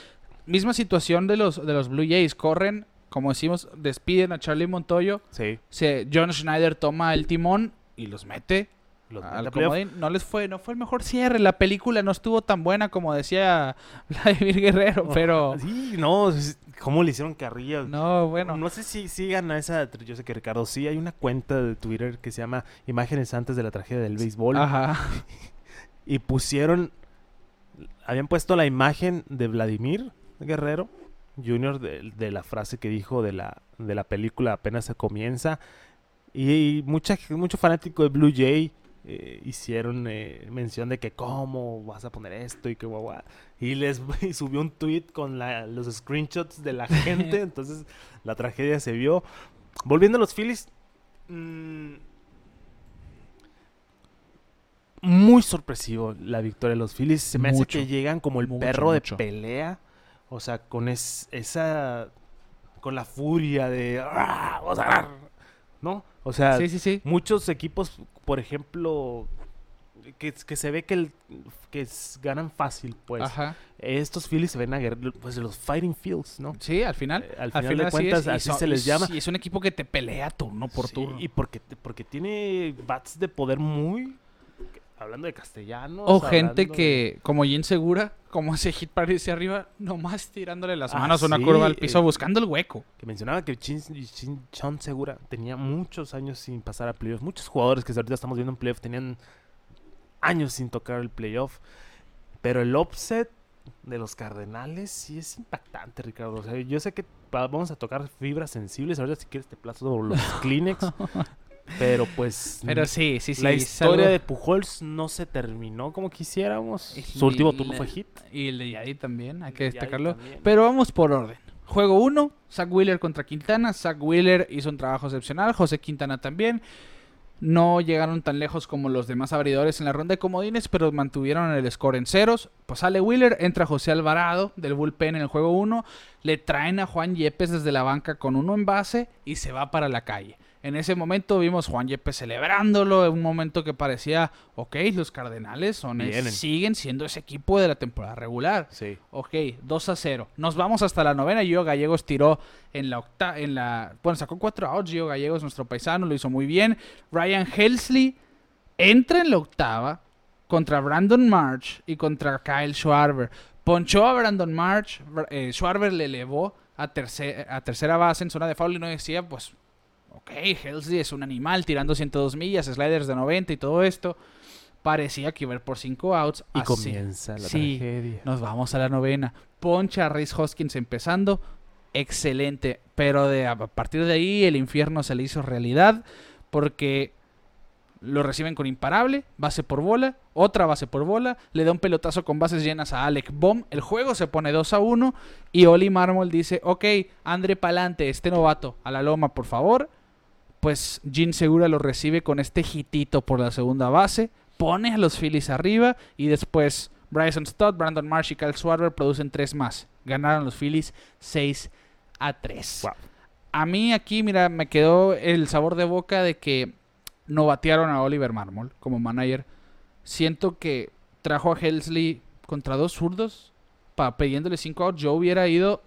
Misma situación de los, de los Blue Jays, corren, como decimos, despiden a Charlie Montoyo,
Sí.
se, John Schneider toma el timón y los mete
Los
al
mete a playoff.
comodín. No les fue, no fue el mejor cierre, la película no estuvo tan buena como decía *laughs* Vladimir Guerrero, pero *laughs*
Sí, no. ¿Cómo le hicieron carrilla?
no, bueno.
No sé si sigan a esa. Yo sé que Ricardo sí. Hay una cuenta de Twitter que se llama Imágenes antes de la tragedia del béisbol.
Ajá. *laughs*
Y pusieron. Habían puesto la imagen de Vladimir Guerrero Jr. de, de la frase que dijo de la, de la película apenas se comienza. Y, mucha, mucho fanático de Blue Jay eh, hicieron eh, mención de que cómo vas a poner esto y que guau, guau. Y les *laughs* y subió un tweet con la- los screenshots de la *laughs* gente. entonces la tragedia se vio. Volviendo a los Phillies. mm, muy sorpresivo la victoria de los Phillies. Se me hace que llegan como el
Mucho,
perro
mucho.
de pelea. O sea, con es- esa. Con la furia de. "Ah, Vamos a ganar", ¿No? O sea,
Sí, sí, sí.
muchos equipos, por ejemplo, que, que se ve que, el, que ganan fácil, pues.
Ajá.
Estos Phillies se ven a pues los Fighting Fields, ¿no?
Sí, al final.
Eh, al final de cuentas, así
son-
se les llama.
Y es un equipo que te pelea turno por
Sí,
turno.
Y porque, porque tiene bats de poder muy. Hablando de castellanos.
O gente que, como Jin Segura, como ese hit para irse arriba, nomás tirándole las
Ah,
manos a una
sí,
curva al piso,
eh,
buscando el hueco.
Que mencionaba que Chin, Chin- Chon Segura tenía muchos años sin pasar a playoff. Muchos jugadores que ahorita estamos viendo en playoff tenían años sin tocar el playoff. Pero el upset de los Cardenales sí es impactante, Ricardo. O sea, yo sé que vamos a tocar fibras sensibles. Ahorita si quieres te plazo los *laughs* Kleenex. Pero pues
Pero sí, sí, sí.
la historia
algo-
de Pujols no se terminó como quisiéramos.
Y
Su último turno fue hit.
Y el de Yadi también, hay que destacarlo. Pero vamos por orden. Juego 1, Zach Wheeler contra Quintana. Zach Wheeler hizo un trabajo excepcional, José Quintana también. No llegaron tan lejos como los demás abridores en la ronda de comodines, pero mantuvieron el score en ceros. Pues sale Wheeler, entra José Alvarado del bullpen en el juego 1. Le traen a Juan Yepes desde la banca con uno en base y se va para la calle. En ese momento vimos Juan Yepes celebrándolo, en un momento que parecía, ok, los Cardenales son siguen siendo ese equipo de la temporada regular.
Sí.
Ok, 2 a 0. Nos vamos hasta la novena. Gio Gallegos tiró en la octa en la. Bueno, sacó cuatro outs. Gio Gallegos, nuestro paisano, lo hizo muy bien. Ryan Helsley entra en la octava contra Brandon March y contra Kyle Schwarber. Ponchó a Brandon March, eh, Schwarber le elevó a, a tercera base en zona de foul y no decía, pues, ok, Helsley es un animal tirando 102 millas, sliders de 90 y todo esto. Parecía que iba a ir por 5 outs.
Y
así.
comienza la
Sí.
tragedia.
Nos vamos a la novena. Poncha a Rhys Hoskins empezando. Excelente. Pero de, a partir de ahí el infierno se le hizo realidad. Porque lo reciben con imparable. Base por bola. Otra base por bola. Le da un pelotazo con bases llenas a Alec Bomb. El juego se pone 2 a 1. Y Oli Marmol dice: Ok, André Palante, este novato, a la loma, por favor. Pues Gene Segura lo recibe con este hitito por la segunda base. Pone a los Phillies arriba. Y después Bryson Stott, Brandon Marsh y Kyle Schwarber producen tres más. Ganaron los Phillies 6 a 3.
Wow.
A mí aquí, mira, me quedó el sabor de boca de que no batearon a Oliver Marmol como manager. Siento que trajo a Helsley contra dos zurdos para pidiéndole 5 outs. Yo hubiera ido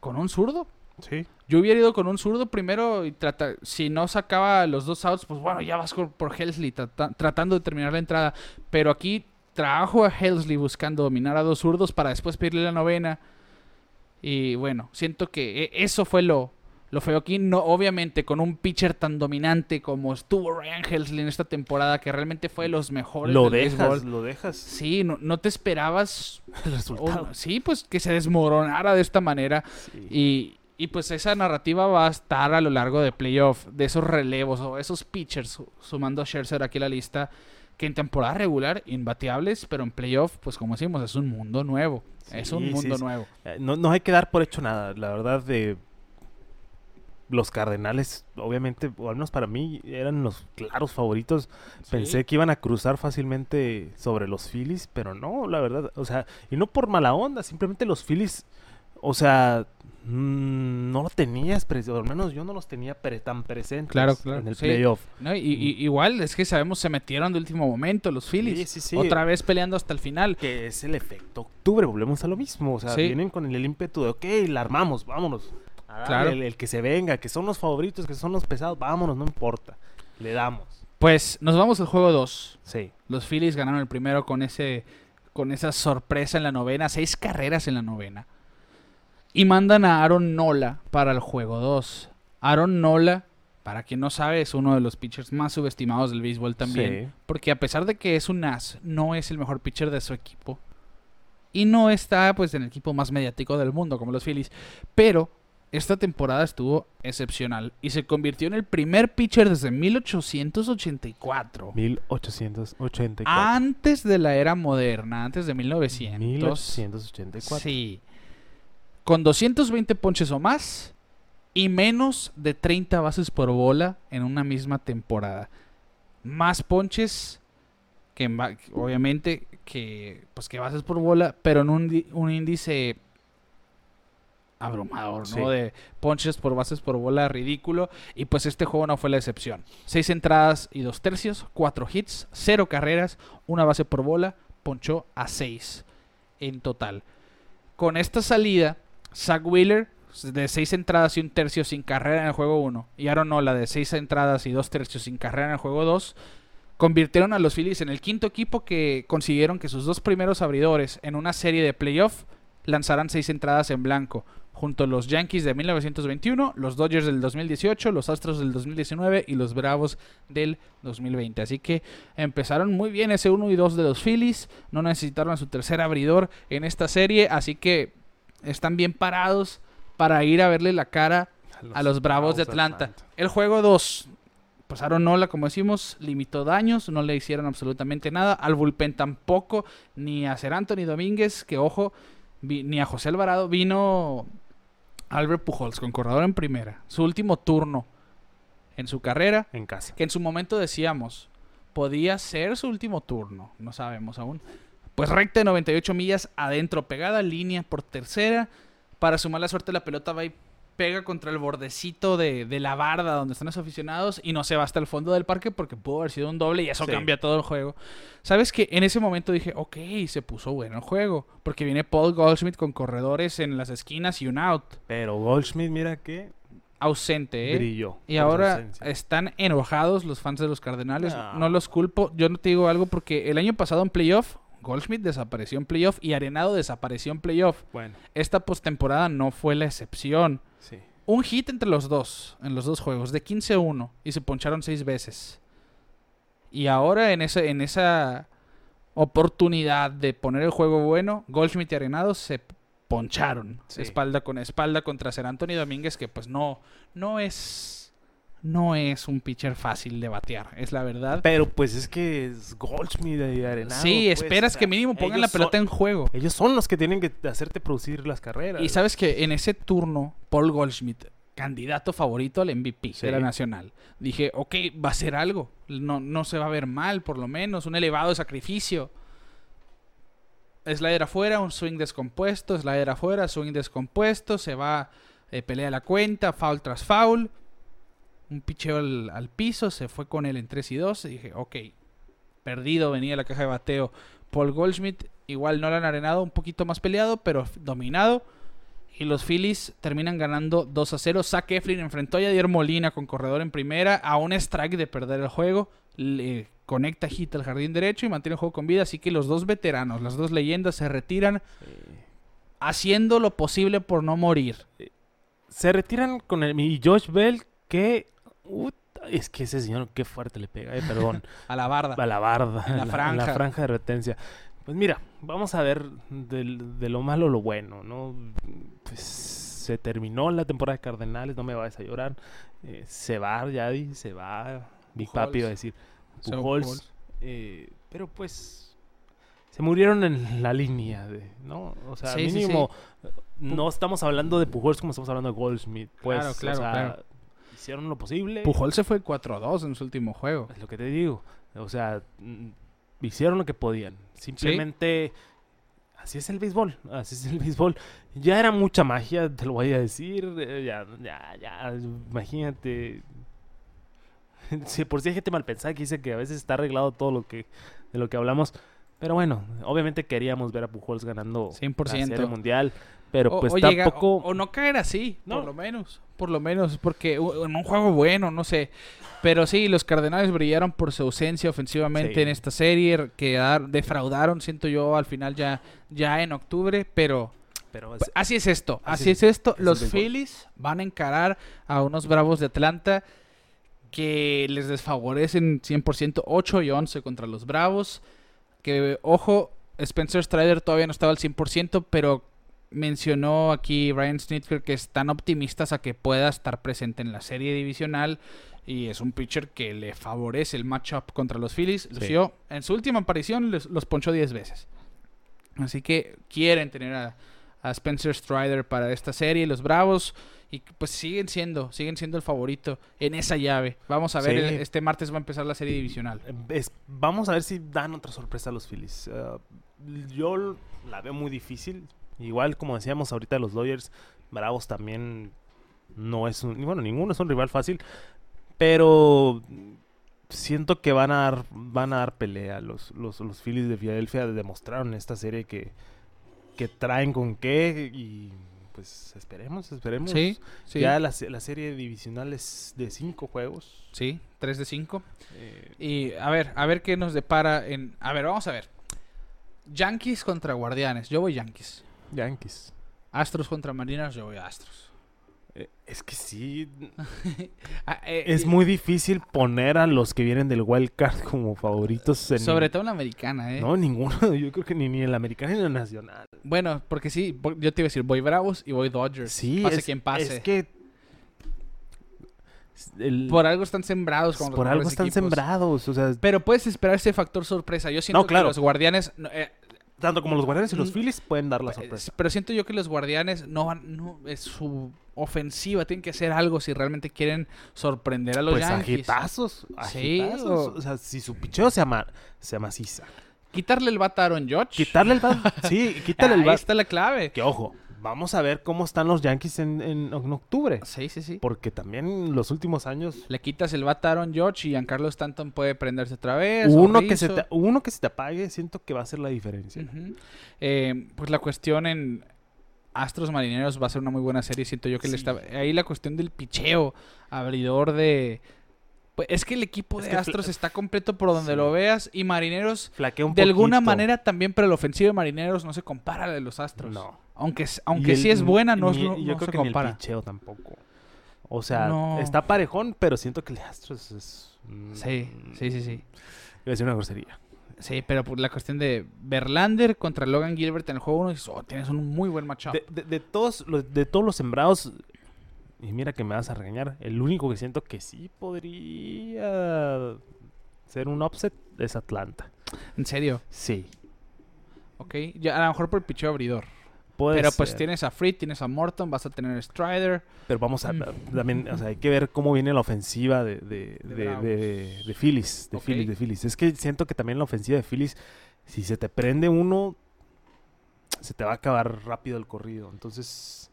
con un zurdo.
Sí.
Yo hubiera ido con un zurdo primero y trata, si no sacaba los dos outs, pues bueno, ya vas por, Helsley trata- tratando de terminar la entrada. Pero aquí trabajo a Helsley buscando dominar a dos zurdos para después pedirle la novena. Y bueno, siento que e- eso fue lo, lo feo aquí. No, obviamente, con un pitcher tan dominante como estuvo Ryan Helsley en esta temporada, que realmente fue de los mejores
Lo
del
dejas,
béisbol.
lo dejas.
Sí, no, no te esperabas *laughs*
El resultado.
sí, pues que se desmoronara de esta manera.
Sí.
Y, y pues esa narrativa va a estar a lo largo de playoff, de esos relevos o esos pitchers, su- sumando a Scherzer aquí a la lista, que en temporada regular, imbateables, pero en playoff, pues como decimos, es un mundo nuevo. es un
sí,
mundo
sí.
nuevo.
Eh, No, no hay que dar por hecho nada. La verdad, de los Cardenales, obviamente, o al menos para mí, eran los claros favoritos. Pensé que iban a cruzar fácilmente sobre los Phillies, pero no, la verdad. O sea, y no por mala onda, simplemente los Phillies, o sea, no lo tenías, o al menos yo no los tenía pre- tan presentes
Claro, claro,
en el
sí.
playoff.
¿no? Y, y- igual, es que sabemos, se metieron de último momento los Phillies.
Sí, sí, sí.
Otra vez peleando hasta el final.
Que es el efecto octubre, volvemos a lo mismo. O sea, vienen con el ímpetu de, ok, la armamos, vámonos. A darle
Claro.
El, el que se venga, que son los favoritos, que son los pesados, vámonos, no importa. Le damos.
Pues nos vamos al juego 2.
Sí.
Los Phillies ganaron el primero con ese con esa sorpresa en la novena, seis carreras en la novena. Y mandan a Aaron Nola para el juego 2. Aaron Nola, para quien no sabe, es uno de los pitchers más subestimados del béisbol también.
Sí.
Porque a pesar de que es un as, no es el mejor pitcher de su equipo. Y no está pues en el equipo más mediático del mundo como los Phillies. Pero esta temporada estuvo excepcional y se convirtió en el primer pitcher desde 1884.
1884.
Antes de la era moderna, antes de 1900.
1884.
Sí. Con 220 ponches o más y menos de 30 bases por bola en una misma temporada. Más ponches que obviamente que pues que bases por bola, pero en un, un índice abrumador, ¿no?
Sí.
De ponches por bases por bola ridículo. Y pues este juego no fue la excepción. Seis entradas y dos tercios, cuatro hits, cero carreras, una base por bola, ponchó a seis en total. Con esta salida, Zach Wheeler de seis entradas y un tercio sin carrera en el juego 1 y Aaron Nola de seis entradas y dos tercios sin carrera en el juego 2 convirtieron a los Phillies en el quinto equipo que consiguieron que sus dos primeros abridores en una serie de playoff lanzaran seis entradas en blanco, junto a los Yankees de 1921, los Dodgers del 2018, los Astros del 2019 y los Bravos del 2020. Así que empezaron muy bien ese 1 y 2 de los Phillies, no necesitaron su tercer abridor en esta serie, así que están bien parados para ir a verle la cara a los Bravos de Atlanta. El juego 2, pues Aaron Nola, como decimos, limitó daños, no le hicieron absolutamente nada. Al bullpen tampoco, ni a Ser Anthony Domínguez, que ojo, vi- ni a José Alvarado. Vino Albert Pujols con corredor en primera. Su último turno en su carrera,
En casa.
que en su momento decíamos, podía ser su último turno, no sabemos aún. Pues recta de 98 millas adentro, pegada línea por tercera. Para su mala suerte la pelota va y pega contra el bordecito de, de la barda donde están los aficionados y no se va hasta el fondo del parque porque pudo haber sido un doble y eso
Sí.
cambia todo el juego. ¿Sabes que En ese momento dije, ok, se puso bueno el juego. Porque viene Paul Goldschmidt con corredores en las esquinas y un out.
Pero Goldschmidt, mira que
ausente, ¿eh?
brilló.
Y ahora
ausencia.
están enojados los fans de los Cardenales.
No.
No. los culpo. Yo no te digo algo porque el año pasado en playoff, Goldschmidt desapareció en playoff y Arenado desapareció en playoff.
Bueno,
Esta postemporada no fue la excepción.
sí.
Un hit entre los dos, en los dos juegos, de 15-1 y se poncharon seis veces. Y ahora en, ese, en esa oportunidad de poner el juego bueno, Goldschmidt y Arenado se poncharon
Sí.
espalda con espalda contra Ser Antonio Domínguez, que pues no, no es no es un pitcher fácil de batear, es la verdad.
Pero pues es que es Goldschmidt y Arenado.
sí,
pues,
esperas
o sea,
que mínimo pongan la pelota
son-
en juego.
Ellos son los que tienen que hacerte producir las carreras.
Y sabes que en ese turno, Paul Goldschmidt, candidato favorito al MVP
Sí.
de la Nacional, dije, ok, va a ser algo. No, no se va a ver mal, por lo menos. Un elevado sacrificio. Slider afuera, un swing descompuesto. Slider afuera, swing descompuesto. Se va, eh, pelea la cuenta, foul tras foul. Un picheo al, al piso, se fue con él en 3 y 2. Y dije, ok, perdido, venía la caja de bateo. Paul Goldschmidt, igual no lo han arenado, un poquito más peleado, pero dominado. Y los Phillies terminan ganando 2 a 0. Zach Eflin enfrentó a Yadier Molina con corredor en primera a un strike de perder el juego. Le conecta hit al jardín derecho y mantiene el juego con vida. Así que los dos veteranos, las dos leyendas se retiran haciendo lo posible por no morir.
Se retiran con el y Josh Bell que ut, es que ese señor qué fuerte le pega, eh, perdón, *laughs*
A la barda.
a la barda,
En la franja.
franja de retencia. Pues mira, vamos a ver de, lo malo lo bueno, ¿no? Pues se terminó la temporada de Cardenales, no me vayas a llorar. Eh, se va Yadi, se va Big
Pujols.
Papi iba a decir Pujols,
Pujols.
eh, pero pues se murieron en la línea, de, ¿no? O sea,
Sí, sí,
mínimo no estamos hablando de Pujols como estamos hablando de Goldschmidt, pues,
Claro, claro,
o sea,
claro.
Hicieron lo posible.
Pujol se fue 4-2 en su último juego.
Es lo que te digo. O sea, mm, hicieron lo que podían. Simplemente así es el béisbol. Así es el *laughs* béisbol. Ya era mucha magia, te lo voy a decir. eh, Ya, ya, ya. Imagínate. Si por si hay gente mal pensada que dice que a veces está arreglado todo lo que de lo que hablamos. Pero bueno, obviamente queríamos ver a Pujols ganando
100%.
la Serie mundial. Pero
O-
pues
o llega-
tampoco.
o, o no caer así,
No.
por lo menos. Por lo menos, porque en un juego bueno, no sé. Pero sí, los Cardenales brillaron por su ausencia ofensivamente
Sí.
en esta serie. Que defraudaron, siento yo, al final ya, ya en octubre. Pero
pero
pues, así es esto.
así
Así,
es-
es esto.
es
Los. Phillies van a encarar a unos Bravos de Atlanta que les desfavorecen 100% 8 y 11 contra los Bravos. Que, ojo, Spencer Strider todavía no estaba al 100%, pero mencionó aquí Brian Snitker que están optimistas a que pueda estar presente en la serie divisional. Y es un pitcher que le favorece el matchup contra los Phillies.
Sí.
En su última aparición les- los ponchó 10 veces. Así que quieren tener a, a Spencer Strider para esta serie. Los Bravos. Y pues siguen siendo, siguen siendo el favorito en esa llave. Vamos a ver,
Sí.
el- este martes va a empezar la serie divisional.
Es- vamos a ver si dan otra sorpresa a los Phillies. Uh, yo la veo muy difícil. Igual, como decíamos ahorita, los Dodgers, Bravos también no es un. Bueno, ninguno es un rival fácil. Pero siento que van a dar, van a dar pelea. Los, los, los Phillies de Filadelfia demostraron en esta serie que, que traen con qué. Y pues esperemos, esperemos.
Sí, sí.
Ya la, la serie divisional es de cinco juegos.
Sí, 3 de 5.
Eh,
Y a ver, a ver qué nos depara en... A ver, vamos a ver. Yankees contra Guardianes. Yo voy Yankees.
Yankees.
Astros contra Marinas. Yo voy Astros.
Eh, Es que sí, *laughs*
Ah, eh,
es muy difícil poner a los que vienen del wild card como favoritos. En
Sobre todo en la americana, ¿eh?
No, ninguno. *laughs* Yo creo que ni, ni en la americana ni en la nacional.
Bueno, porque sí, yo te iba a decir, voy Bravos y voy Dodgers.
Sí,
pase
es,
quien pase.
es que el-
Por algo están sembrados con los
por algo están
equipos.
sembrados. O sea,
Pero puedes esperar ese factor sorpresa. Yo siento
No, claro.
que los Guardianes...
tanto como los guardianes y los
Mm,
Phillies pueden dar la sorpresa.
Pero siento yo que los guardianes no van, no, es su ofensiva, tienen que hacer algo si realmente quieren sorprender a los
Pues
Yankees.
agitazos,
Sí,
agitazos.
o-
O sea, si su picheo se, ama, se amaciza.
Quitarle el bat a Aaron Judge.
Quitarle el bat. sí, *laughs* quítale el
Ahí
bat.
está la clave.
Que ojo, vamos a ver cómo están los Yankees en, en- en octubre.
Sí, sí, sí.
Porque también los últimos años
Le quitas el bat a Aaron Judge y Giancarlo Stanton puede prenderse otra vez.
uno que, se te, uno que se te apague, siento que va a ser la diferencia.
Eh, pues la cuestión en, Astros Marineros va a ser una muy buena serie. Siento yo que le está. Ahí la cuestión del picheo, abridor de. Pues es que el equipo
Es
de Astros está completo por donde
Sí.
lo veas. Y Marineros,
Flaquea un
de alguna manera también, pero el ofensivo de Marineros no se compara al de los Astros.
No.
Aunque, aunque
el-
sí es buena, no,
ni-
no-
yo
no
creo
se
que ni
compara.
el picheo tampoco. O sea,
No.
está parejón, pero siento que el Astros es... mm,
Sí, sí, sí, sí.
Iba a decir una grosería.
Sí, pero por la cuestión de Verlander contra Logan Gilbert en el juego 1, dices, oh, tienes un muy buen matchup.
De, de- de todos los, de todos los sembrados, y mira que me vas a regañar, el único que siento que sí podría ser un upset es Atlanta.
En serio,
Sí.
ok. Ya, a lo mejor por el picheo abridor.
Puede
pero pues tienes a Fried, tienes a Morton, vas a tener Strider.
Pero vamos a
Mm.
también, o sea, hay que ver cómo viene la ofensiva de, de,
De
de, de- Phillies, de
Ok.
Phillies, de Phillies. Es que siento que también la ofensiva de Phillies, si se te prende uno, se te va a acabar rápido el corrido. Entonces.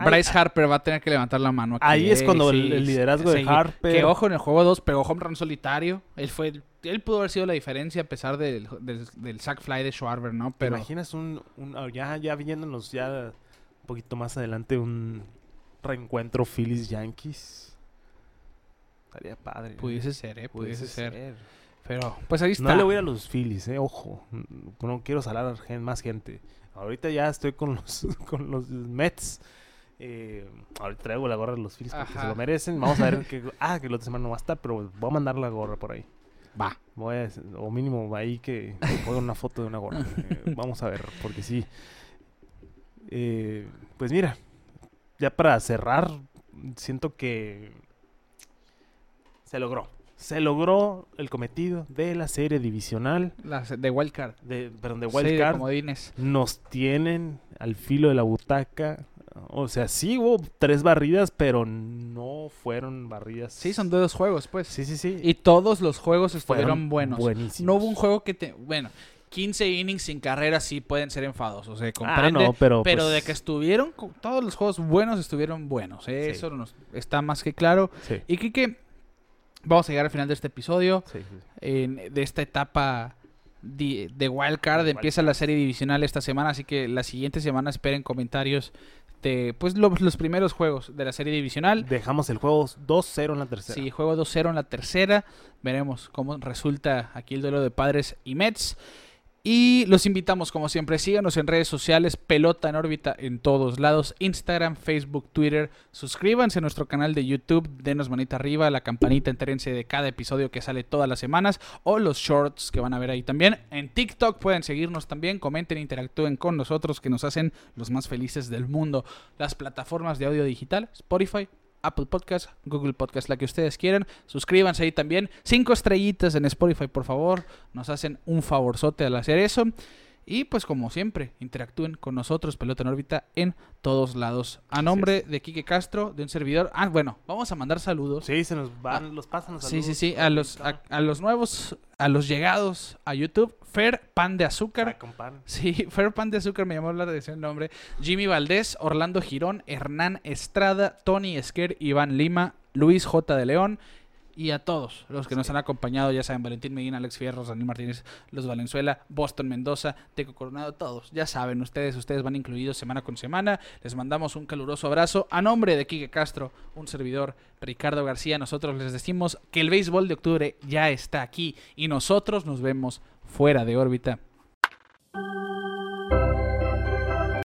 Bryce Harper va a tener que levantar la mano aquí.
Ahí es
eh,
cuando
sí,
el, el
sí,
liderazgo de. Harper.
Que ojo, en el juego 2 pegó home run solitario. Él fue él pudo haber sido la diferencia a pesar del, del, del sack fly de Schwarber, ¿no?
¿Te
Pero
imaginas un, un- ah, ya, ya viéndonos ya un poquito más adelante un reencuentro Phillies Yankees? Estaría padre.
pudiese ser, ¿eh? Pudiese, ser. Pero pues ahí está.
No le voy a los Phillies, eh, ojo. No quiero salar a más gente. Ahorita ya estoy con los, *laughs* con los Mets. Eh, ahorita traigo la gorra de los Phillies porque se lo merecen. Vamos a ver *laughs* que. Ah, que la otra semana no va a estar, pero voy a mandar la gorra por ahí.
Va.
Voy a, o mínimo ahí que pongan una foto de una gorra. *laughs* Eh, vamos a ver, porque sí. Eh, pues mira, ya para cerrar, siento que se logró. Se logró el cometido de la serie divisional,
de Wild Card.
de, perdón, de
Sí,
Wild
de
Card.
comodines.
Nos tienen al filo de la butaca. O sea, sí hubo tres barridas, pero no fueron barridas.
Sí, son de dos juegos, pues.
Sí, sí, sí.
Y todos los juegos estuvieron buenos.
buenísimos.
No hubo un juego que te... Bueno, 15 innings sin carrera sí pueden ser enfadosos, se
Ah,
comprende.
no, pero,
pero
pues,
de que estuvieron, todos los juegos buenos estuvieron buenos. ¿eh?
Sí.
Eso nos está más que claro.
Sí,
Y Kike, vamos a llegar al final de este episodio.
sí,
de esta etapa di- de Wild Card.
De
Empieza la serie divisional esta semana, así que la siguiente semana esperen comentarios de pues lo- los primeros juegos de la serie divisional.
Dejamos el juego 2-0 en la tercera.
Sí, juego 2-0 en la tercera. Veremos cómo resulta aquí el duelo de padres y Mets. Y los invitamos, como siempre, síganos en redes sociales, pelota en órbita en todos lados, Instagram, Facebook, Twitter. Suscríbanse a nuestro canal de YouTube, denos manita arriba, la campanita, entérense de cada episodio que sale todas las semanas o los shorts que van a ver ahí también. En TikTok pueden seguirnos también, comenten, interactúen con nosotros que nos hacen los más felices del mundo. Las plataformas de audio digital, Spotify, Apple Podcast, Google Podcast, la que ustedes quieran. Suscríbanse ahí también. Cinco estrellitas en Spotify, por favor. Nos hacen un favorzote al hacer eso. Y pues como siempre, interactúen con nosotros, Pelota en órbita, en todos lados. A nombre de Quique Castro, de un servidor. Ah, bueno, vamos a mandar saludos.
Sí, se nos van, los pasan los
Ah, Sí, sí,
saludos.
sí. A los, a, a los nuevos, a los llegados a YouTube. Fer Pan de Azúcar.
Ay, compadre.
Sí, *laughs* Fair Pan de Azúcar me llamó la atención el nombre. Jimmy Valdés, Orlando Girón, Hernán Estrada, Tony Esquer, Iván Lima, Luis J. de León y a todos los que nos han acompañado, ya saben, Valentín Medina, Alex Fierro, Daniel Martínez, Los Valenzuela, Boston Mendoza, Teco Coronado, todos. Ya saben, ustedes, ustedes van incluidos semana con semana. Les mandamos un caluroso abrazo. A nombre de Quique Castro, un servidor, Ricardo García, nosotros les decimos que el béisbol de octubre ya está aquí y nosotros nos vemos fuera de órbita.